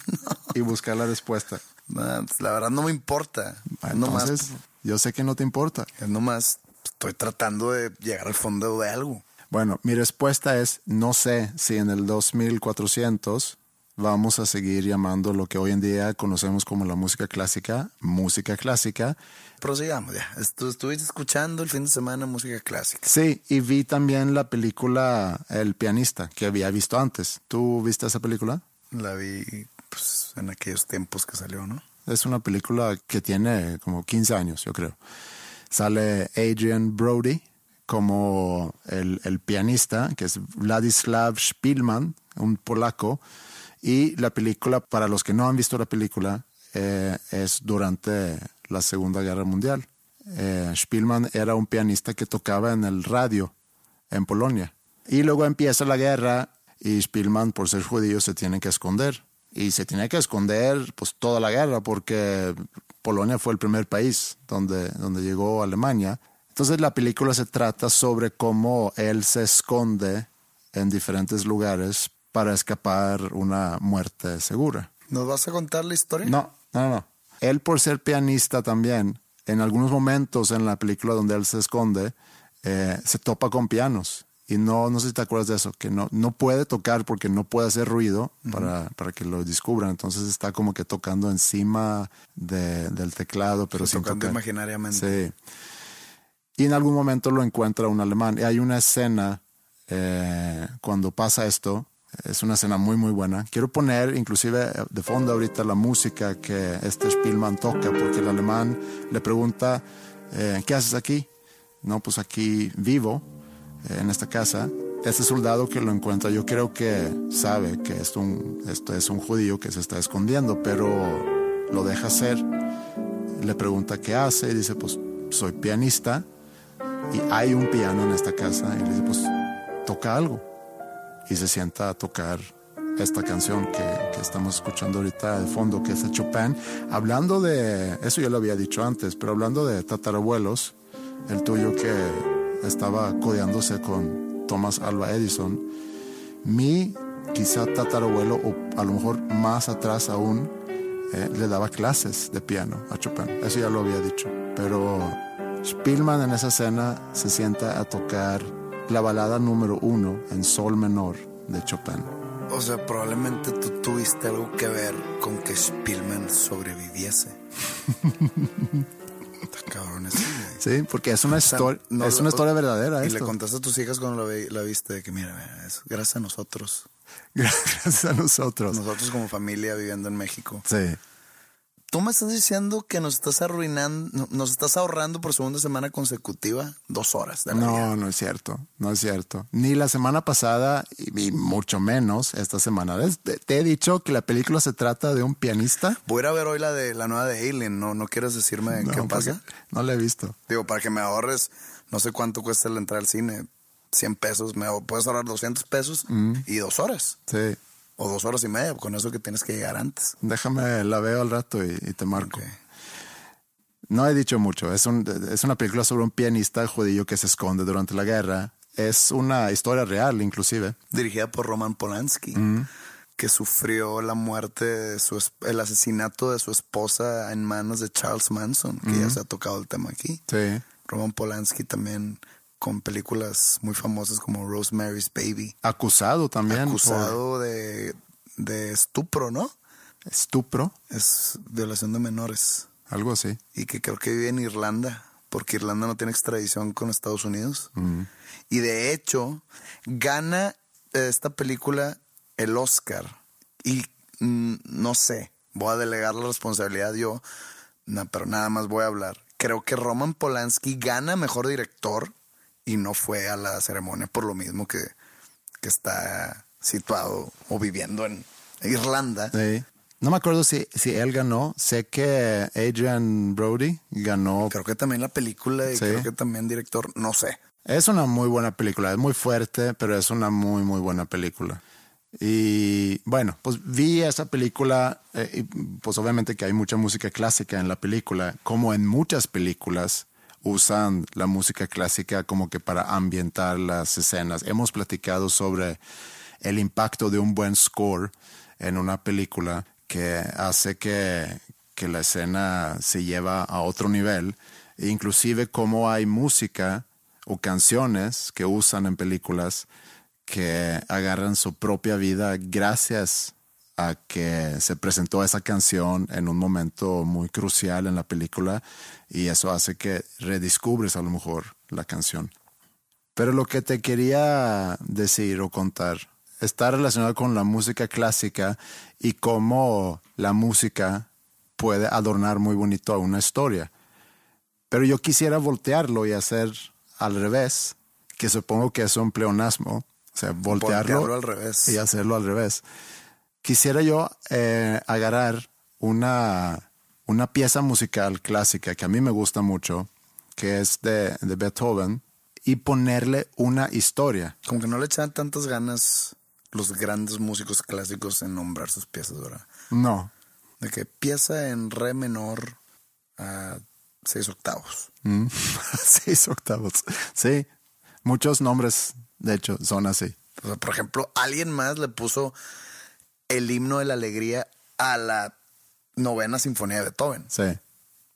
y buscar la respuesta. Ah, pues, La verdad no me importa. Ah, Es nomás, Entonces, yo sé que no te importa. es nomás, estoy tratando de llegar al fondo de algo. Bueno, mi respuesta es, no sé si en el 2400 vamos a seguir llamando lo que hoy en día conocemos como la música clásica, música clásica. Prosigamos ya. Estu- estuviste escuchando el fin de semana música clásica. Sí, y vi también la película El pianista, que había visto antes. ¿Tú viste esa película? La vi pues, en aquellos tiempos que salió, ¿no? Es una película que tiene como 15 años, yo creo. Sale Adrian Brody como el, el pianista, que es Vladislav Spielman, un polaco. Y la película, para los que no han visto la película, eh, es durante la Segunda Guerra Mundial. Eh, Spielman era un pianista que tocaba en el radio en Polonia. Y luego empieza la guerra y Spielman, por ser judío, se tiene que esconder. Y se tiene que esconder pues toda la guerra porque Polonia fue el primer país donde, donde llegó Alemania. Entonces la película se trata sobre cómo él se esconde en diferentes lugares para escapar una muerte segura. ¿Nos vas a contar la historia? No, no, no. Él por ser pianista también, en algunos momentos en la película donde él se esconde, eh, se topa con pianos. Y no, no sé si te acuerdas de eso, que no, no puede tocar porque no puede hacer ruido para, para que lo descubran. Entonces está como que tocando encima de- del teclado, pero sin Tocando tocar. imaginariamente. Sí. Y en algún momento lo encuentra un alemán. Y hay una escena eh, cuando pasa esto. Es una escena muy, muy buena. Quiero poner inclusive de fondo ahorita la música que este Spielman toca, porque el alemán le pregunta, eh, ¿qué haces aquí? No, pues aquí vivo, eh, en esta casa. Este soldado que lo encuentra, yo creo que sabe que esto, esto es un judío que se está escondiendo, pero lo deja hacer. Le pregunta qué hace y dice, pues soy pianista y hay un piano en esta casa. Y le dice, pues toca algo. Y se sienta a tocar esta canción que, que estamos escuchando ahorita de fondo, que es de Chopin. Hablando de, eso ya lo había dicho antes, pero hablando de tatarabuelos, el tuyo que estaba codeándose con Thomas Alva Edison, mi quizá tatarabuelo, o a lo mejor más atrás aún, eh, le daba clases de piano a Chopin. Eso ya lo había dicho. Pero Spielman en esa escena se sienta a tocar la balada número uno en sol menor de Chopin. O sea, probablemente tú tuviste algo que ver con que Spielman sobreviviese. Cabrón, ese, güey. Sí, porque es una, O sea, historia, no es una historia verdadera. Y esto. le contaste a tus hijas cuando la, ve- la viste de que, mira, mira, es gracias a nosotros. Gracias a nosotros. Nosotros como familia viviendo en México. Sí. Tú me estás diciendo que nos estás arruinando, no- nos estás ahorrando por segunda semana consecutiva dos horas de. No, no es cierto, no es cierto. Ni la semana pasada y, mucho menos esta semana. Te, te he dicho que la película se trata de un pianista. Voy a ir a ver hoy la de la nueva de Alien, ¿no? ¿No quieres decirme No, qué pasa? No la he visto. Digo, para que me ahorres, no sé cuánto cuesta la entrada al cine, 100 pesos, me puedes ahorrar 200 pesos y dos horas, Sí. O dos horas y media, con eso que tienes que llegar antes. Déjame, la veo al rato y, y te marco. No he dicho mucho. Es, un, es una película sobre un pianista judío que se esconde durante la guerra. Es una historia real, inclusive. Dirigida por Roman Polanski, que sufrió la muerte, de su, el asesinato de su esposa en manos de Charles Manson, que ya se ha tocado el tema aquí. Sí. Roman Polanski también con películas muy famosas como Rosemary's Baby. Acusado también. Acusado de, de estupro, ¿no? estupro, Es violación de menores. algo así. Y que creo que vive en Irlanda, porque Irlanda no tiene extradición con Estados Unidos. Y de hecho, gana eh, esta película el Oscar. Y mm, no sé, voy a delegar la responsabilidad yo, no, pero nada más voy a hablar. Creo que Roman Polanski gana mejor director y no fue a la ceremonia por lo mismo que, que está situado o viviendo en Irlanda. Sí. No me acuerdo si, si él ganó. Sé que Adrian Brody ganó. Creo que también la película y Sí. creo que también director, no sé. Es una muy buena película. Es muy fuerte, pero es una muy, muy buena película. Y bueno, pues vi esa película. eh, y, pues obviamente que hay mucha música clásica en la película. Como en muchas películas usan la música clásica como que para ambientar las escenas. Hemos platicado sobre el impacto de un buen score en una película que hace que, que la escena se lleva a otro nivel. Inclusive como hay música o canciones que usan en películas que agarran su propia vida gracias a que se presentó esa canción en un momento muy crucial en la película y eso hace que redescubres a lo mejor la canción. Pero lo que te quería decir o contar está relacionado con la música clásica y cómo la música puede adornar muy bonito a una historia. Pero yo quisiera voltearlo y hacer al revés, que supongo que es un pleonasmo, o sea, voltearlo, Voltearlo al revés. y hacerlo al revés. Quisiera yo eh, agarrar una, una pieza musical clásica que a mí me gusta mucho, que es de, de Beethoven, y ponerle una historia. Como que no le echaban tantas ganas los grandes músicos clásicos en nombrar sus piezas, ¿verdad? No, De que pieza en re menor a seis octavos. Mm. seis octavos. Sí, muchos nombres, de hecho, son así. O sea, por ejemplo, alguien más le puso el himno de la alegría a la novena sinfonía de Beethoven. Sí,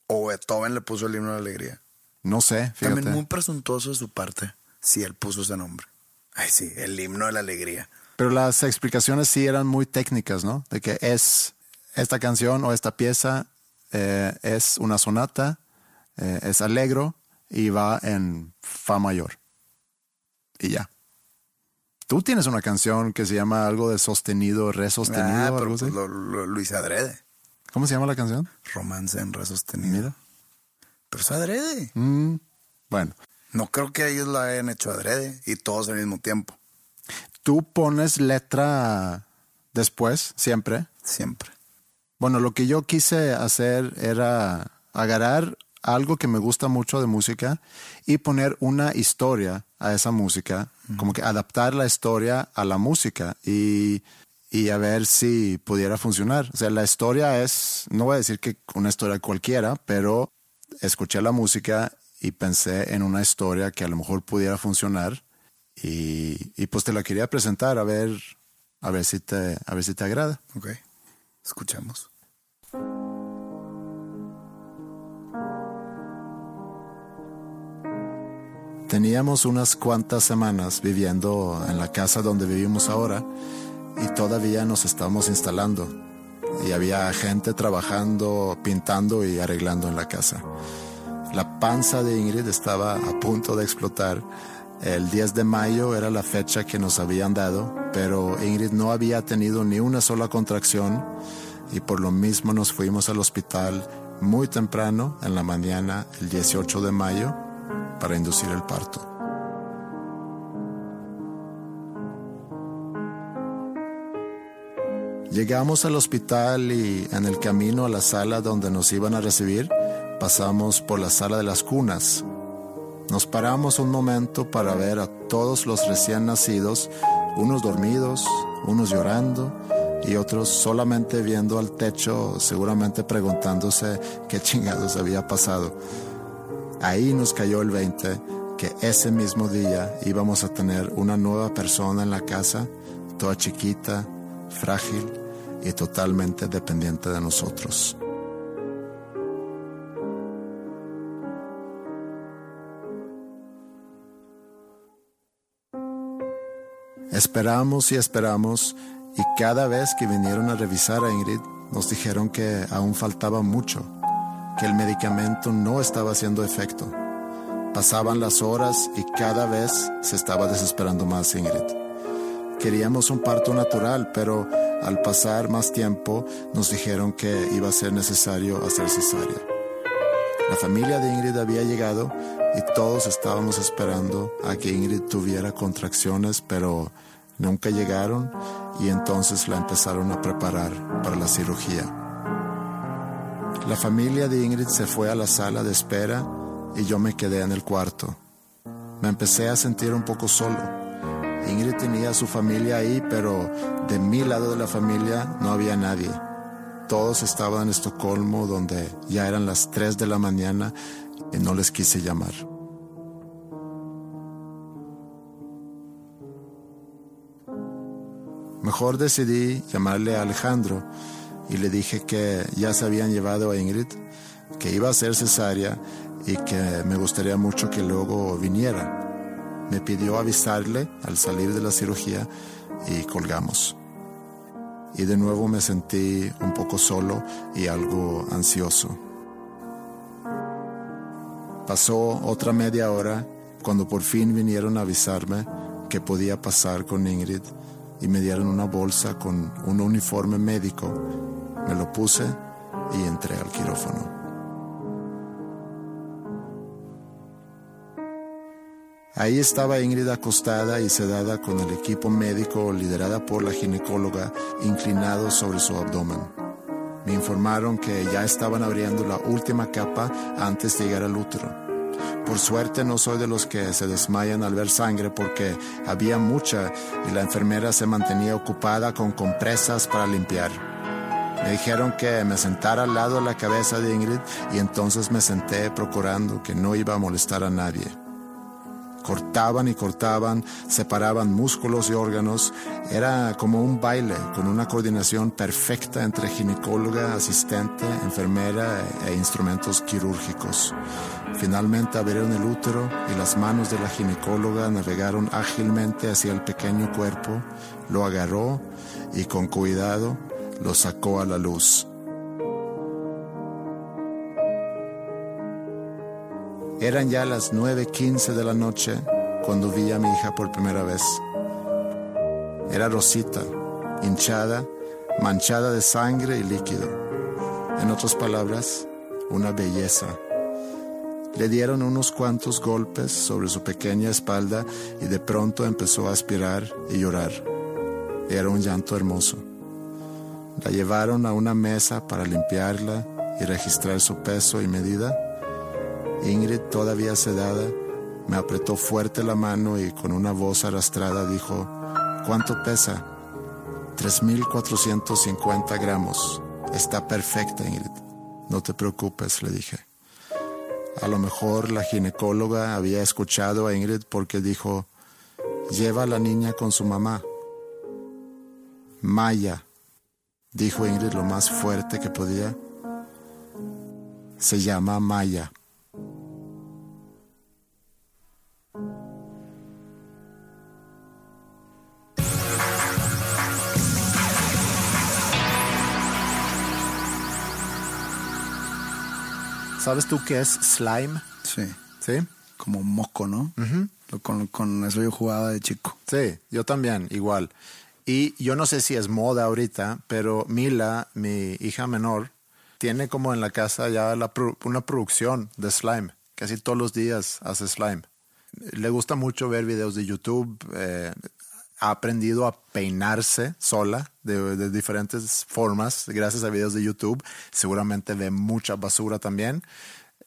O Beethoven le puso el himno de la alegría. no sé, fíjate. También muy presuntuoso de su parte si él puso ese nombre. Ay, sí, el himno de la alegría. Pero las explicaciones sí eran muy técnicas, ¿no? De que es esta canción o esta pieza eh, es una sonata, eh, es alegro y va en fa mayor. Y ya. Tú tienes una canción que se llama algo de sostenido, re sostenido, Ah, pero pues lo, hice adrede. ¿Cómo se llama la canción? Romance en re sostenido. Mira. Pero es adrede. Mm, bueno, No creo que ellos lo hayan hecho adrede y todos al mismo tiempo. tú pones letra después, siempre. Siempre. Bueno, lo que yo quise hacer era agarrar algo que me gusta mucho de música y poner una historia a esa música, como que adaptar la historia a la música y, y a ver si pudiera funcionar. O sea, la historia es, no voy a decir que una historia cualquiera, pero escuché la música y pensé en una historia que a lo mejor pudiera funcionar y, y pues te la quería presentar a ver, a ver si te, a ver si te agrada. Ok. Escuchemos. Teníamos unas cuantas semanas viviendo en la casa donde vivimos ahora y todavía nos estábamos instalando. Y había gente trabajando, pintando y arreglando en la casa. La panza de Ingrid estaba a punto de explotar. El 10 de mayo era la fecha que nos habían dado, pero Ingrid no había tenido ni una sola contracción y por lo mismo nos fuimos al hospital muy temprano en la mañana, el 18 de mayo, para inducir el parto. Llegamos al hospital y en el camino a la sala donde nos iban a recibir, pasamos por la sala de las cunas. Nos paramos un momento para ver a todos los recién nacidos, unos dormidos, unos llorando y otros solamente viendo al techo, seguramente preguntándose qué chingados había pasado. Ahí nos cayó el 20 que ese mismo día íbamos a tener una nueva persona en la casa, toda chiquita, frágil y totalmente dependiente de nosotros. Esperamos y esperamos y cada vez que vinieron a revisar a Ingrid nos dijeron que aún faltaba mucho, que el medicamento no estaba haciendo efecto. Pasaban las horas y cada vez se estaba desesperando más Ingrid. Queríamos un parto natural, pero al pasar más tiempo nos dijeron que iba a ser necesario hacer cesárea. La familia de Ingrid había llegado y todos estábamos esperando a que Ingrid tuviera contracciones, pero nunca llegaron y entonces la empezaron a preparar para la cirugía. La familia de Ingrid se fue a la sala de espera y yo me quedé en el cuarto. Me empecé a sentir un poco solo. Ingrid tenía a su familia ahí, pero de mi lado de la familia no había nadie. Todos estaban en Estocolmo, donde ya eran las 3 de la mañana y no les quise llamar. Mejor decidí llamarle a Alejandro y le dije que ya se habían llevado a Ingrid, que iba a ser cesárea y que me gustaría mucho que luego viniera. Me pidió avisarle al salir de la cirugía y colgamos. Y de nuevo me sentí un poco solo y algo ansioso. Pasó otra media hora cuando por fin vinieron a avisarme que podía pasar con Ingrid y me dieron una bolsa con un uniforme médico. Me lo puse y entré al quirófano. Ahí estaba Ingrid acostada y sedada con el equipo médico liderada por la ginecóloga inclinado sobre su abdomen. Me informaron que ya estaban abriendo la última capa antes de llegar al útero. Por suerte no soy de los que se desmayan al ver sangre porque había mucha y la enfermera se mantenía ocupada con compresas para limpiar. Me dijeron que me sentara al lado de la cabeza de Ingrid y entonces me senté procurando que no iba a molestar a nadie. Cortaban y cortaban, separaban músculos y órganos. Era como un baile con una coordinación perfecta entre ginecóloga, asistente, enfermera e instrumentos quirúrgicos. Finalmente abrieron el útero y las manos de la ginecóloga navegaron ágilmente hacia el pequeño cuerpo, lo agarró y con cuidado lo sacó a la luz. Eran ya las 9.15 de la noche cuando vi a mi hija por primera vez. Era rosita, hinchada, manchada de sangre y líquido. En otras palabras, una belleza. Le dieron unos cuantos golpes sobre su pequeña espalda y de pronto empezó a aspirar y llorar. Era un llanto hermoso. La llevaron a una mesa para limpiarla y registrar su peso y medida Ingrid, todavía sedada, me apretó fuerte la mano y con una voz arrastrada dijo, ¿cuánto pesa? 3.450 gramos. Está perfecta, Ingrid. No te preocupes, le dije. A lo mejor la ginecóloga había escuchado a Ingrid porque dijo, lleva a la niña con su mamá. Maya, dijo Ingrid lo más fuerte que podía. Se llama Maya. ¿Sabes tú qué es slime? Sí. ¿Sí? Como moco, ¿no? Lo- con, con eso yo jugaba de chico. Sí, yo también, igual. Y yo no sé si es moda ahorita, pero Mila, mi hija menor, tiene como en la casa ya una producción de slime. Casi todos los días hace slime. Le gusta mucho ver videos de YouTube. eh, ha aprendido a peinarse sola de, de diferentes formas gracias a videos de YouTube. Seguramente ve mucha basura también.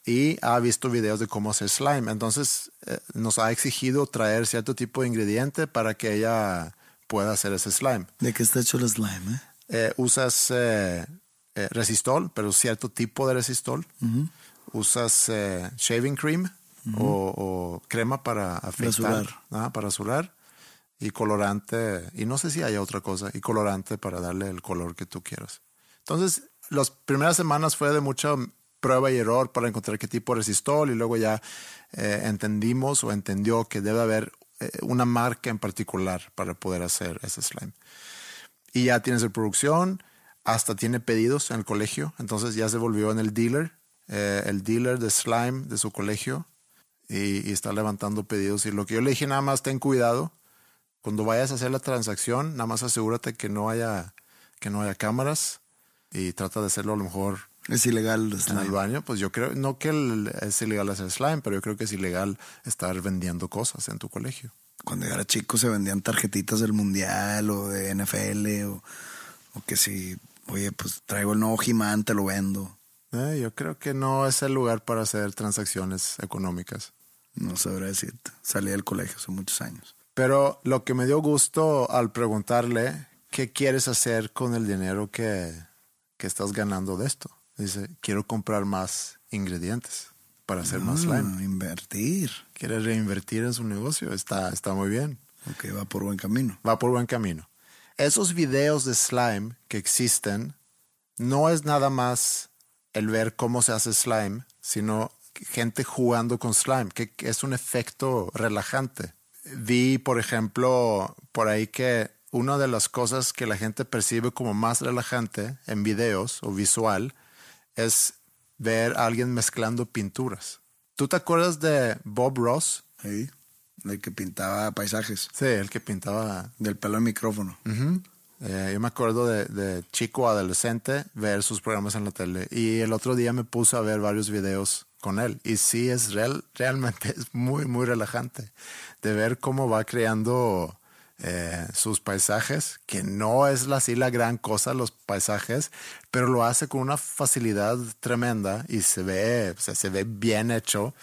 Y ha visto videos de cómo hacer slime. Entonces eh, nos ha exigido traer cierto tipo de ingrediente para que ella pueda hacer ese slime. ¿De qué está hecho el slime, eh? Eh, usas eh, resistol, pero cierto tipo de resistol. Usas shaving cream o, o crema para afeitar, ah, para rasurar y colorante. Y no sé si hay otra cosa. Y colorante para darle el color que tú quieras. Entonces, las primeras semanas fue de mucha prueba y error para encontrar qué tipo de resistol y luego ya eh, entendimos o entendió que debe haber una marca en particular para poder hacer ese slime y ya tienes de producción, hasta tiene pedidos en el colegio, entonces ya se volvió en el dealer, eh, el dealer de slime de su colegio y, y está levantando pedidos. Y lo que yo le dije, nada más ten cuidado, cuando vayas a hacer la transacción, nada más asegúrate que no haya, que no haya cámaras y trata de hacerlo a lo mejor Es ilegal el en el slime. baño. Pues yo creo, no que el- es ilegal hacer slime, pero yo creo que es ilegal estar vendiendo cosas en tu colegio. Cuando yo era chico se vendían tarjetitas del mundial o de NFL o, o que si, oye, pues traigo el nuevo He-Man, te lo vendo. Eh, yo creo que no es el lugar para hacer transacciones económicas. No sabré decirte. Salí del colegio hace muchos años. Pero lo que me dio gusto al preguntarle qué quieres hacer con el dinero que, que estás ganando de esto. Dice, quiero comprar más ingredientes para hacer más slime. Ah, invertir. Quiere reinvertir en su negocio. Está, está muy bien. Ok, va por buen camino. Va por buen camino. Esos videos de slime que existen no es nada más el ver cómo se hace slime, sino gente jugando con slime, que es un efecto relajante. Vi, por ejemplo, por ahí que una de las cosas que la gente percibe como más relajante en videos o visual es ver a alguien mezclando pinturas. ¿Tú te acuerdas de Bob Ross? Sí. El que pintaba paisajes. Sí, el que pintaba Del pelo de micrófono. Eh, yo me acuerdo de, de chico adolescente ver sus programas en la tele y el otro día me puse a ver varios videos con él y sí es real, realmente es muy muy relajante de ver cómo va creando eh, sus paisajes que no es así la gran cosa los paisajes pero lo hace con una facilidad tremenda y se ve o sea, se ve bien hecho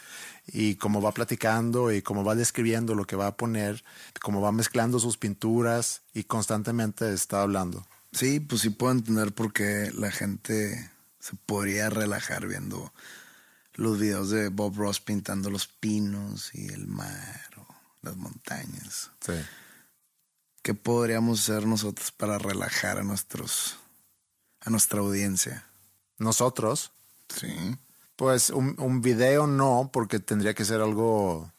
y cómo va platicando y cómo va describiendo lo que va a poner, cómo va mezclando sus pinturas y constantemente está hablando. Sí, pues sí puedo entender por qué la gente se podría relajar viendo los videos de Bob Ross pintando los pinos y el mar o las montañas. Sí. ¿Qué podríamos hacer nosotros para relajar a nuestros a nuestra audiencia? Nosotros, Sí. pues un, un video no, porque tendría que ser algo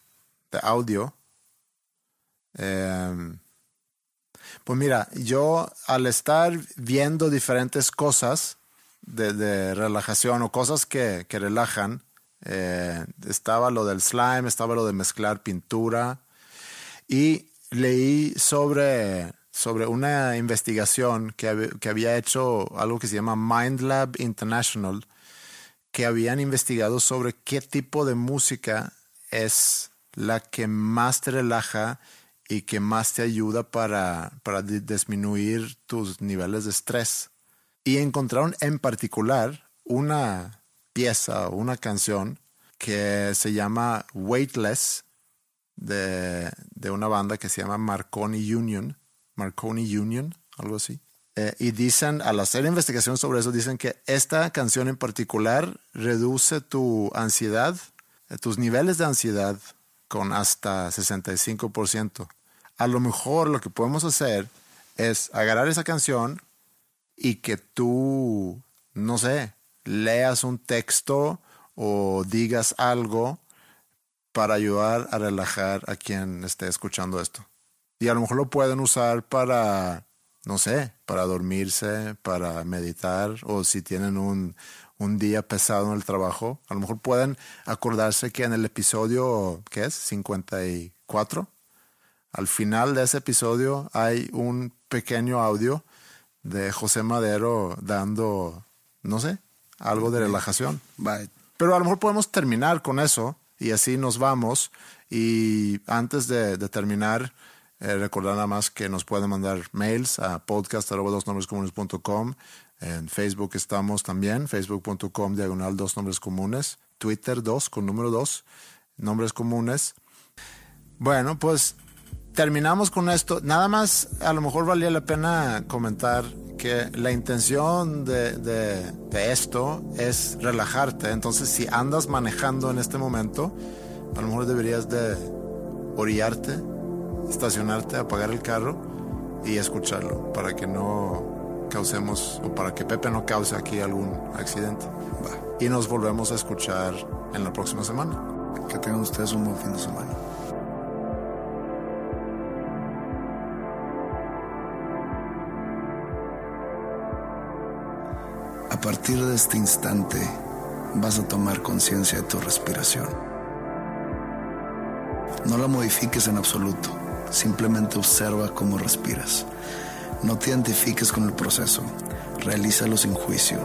de audio. Em, pues mira, yo al estar viendo diferentes cosas de, de relajación o cosas que, que relajan, eh, estaba lo del slime, estaba lo de mezclar pintura y leí sobre, sobre una investigación que, que había hecho algo que se llama Mind Lab International, que habían investigado sobre qué tipo de música es la que más te relaja y que más te ayuda para, para di- disminuir tus niveles de estrés. Y encontraron en particular una pieza una canción que se llama Weightless de, de una banda que se llama Marconi Union. Marconi Union, algo así. Eh, y dicen, al hacer investigación sobre eso, dicen que esta canción en particular reduce tu ansiedad, eh, tus niveles de ansiedad con hasta 65%. A lo mejor lo que podemos hacer es agarrar esa canción y que tú, no sé, leas un texto o digas algo para ayudar a relajar a quien esté escuchando esto. Y a lo mejor lo pueden usar para no sé, para dormirse, para meditar, o si tienen un, un día pesado en el trabajo, a lo mejor pueden acordarse que en el episodio, ¿qué es? 54. Al final de ese episodio hay un pequeño audio de José Madero dando, no sé, algo de relajación. Bye. Pero a lo mejor podemos terminar con eso y así nos vamos. Y antes de, terminar, eh, recordar nada más que nos pueden mandar mails a podcast.com. En Facebook estamos también, facebook.com diagonal dos nombres comunes, Twitter dos con número dos, nombres comunes. Bueno, pues terminamos con esto. Nada más, a lo mejor valía la pena comentar que la intención de, de, de, esto es relajarte. Entonces, si andas manejando en este momento, a lo mejor deberías de orillarte, estacionarte, apagar el carro y escucharlo para que no causemos o para que Pepe no cause aquí algún accidente. Va. Y nos volvemos a escuchar en la próxima semana. Que tengan ustedes un buen fin de semana. A partir de este instante vas a tomar conciencia de tu respiración. No la modifiques en absoluto, simplemente observa cómo respiras. No te identifiques con el proceso, realízalo sin juicio.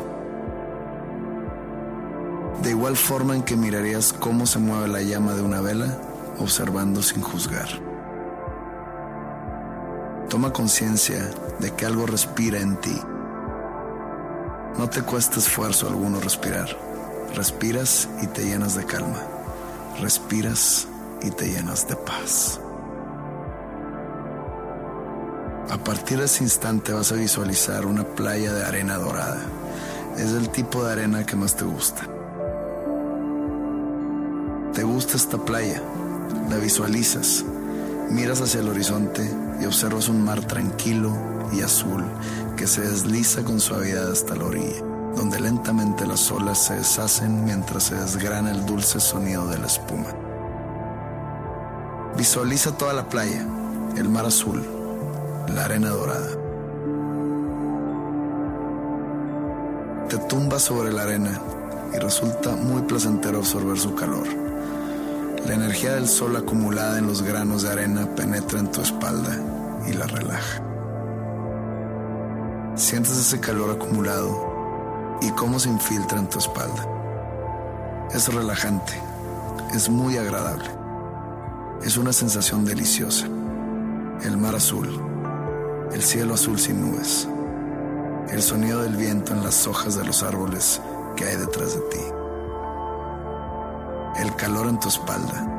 De igual forma en que mirarías cómo se mueve la llama de una vela, observando sin juzgar. Toma conciencia de que algo respira en ti. No te cuesta esfuerzo alguno respirar. Respiras y te llenas de calma. Respiras y te llenas de paz. A partir de ese instante vas a visualizar una playa de arena dorada. Es el tipo de arena que más te gusta. ¿Te gusta esta playa? La visualizas. Miras hacia el horizonte y observas un mar tranquilo y azul que se desliza con suavidad hasta la orilla, donde lentamente las olas se deshacen mientras se desgrana el dulce sonido de la espuma. Visualiza toda la playa, el mar azul, la arena dorada. Te tumbas sobre la arena y resulta muy placentero absorber su calor. La energía del sol acumulada en los granos de arena penetra en tu espalda y la relaja. Sientes ese calor acumulado y cómo se infiltra en tu espalda. Es relajante, es muy agradable. Es una sensación deliciosa. El mar azul, el cielo azul sin nubes, el sonido del viento en las hojas de los árboles que hay detrás de ti, el calor en tu espalda.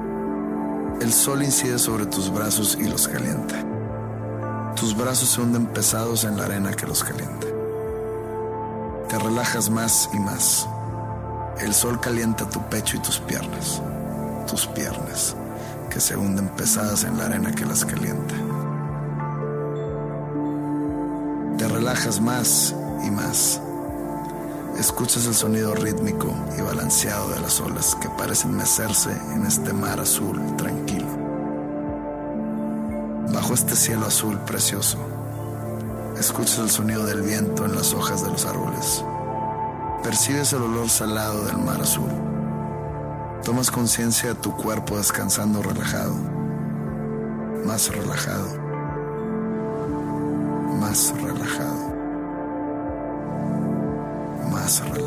El sol incide sobre tus brazos y los calienta. Tus brazos se hunden pesados en la arena que los calienta. Te relajas más y más. El sol calienta tu pecho y tus piernas. Tus piernas, que se hunden pesadas en la arena que las calienta. Te relajas más y más. Escuchas el sonido rítmico y balanceado de las olas que parecen mecerse en este mar azul tranquilo. Este cielo azul precioso, escuchas el sonido del viento en las hojas de los árboles. Percibes el olor salado del mar azul. Tomas conciencia de tu cuerpo descansando relajado, más relajado, más relajado. Más relajado,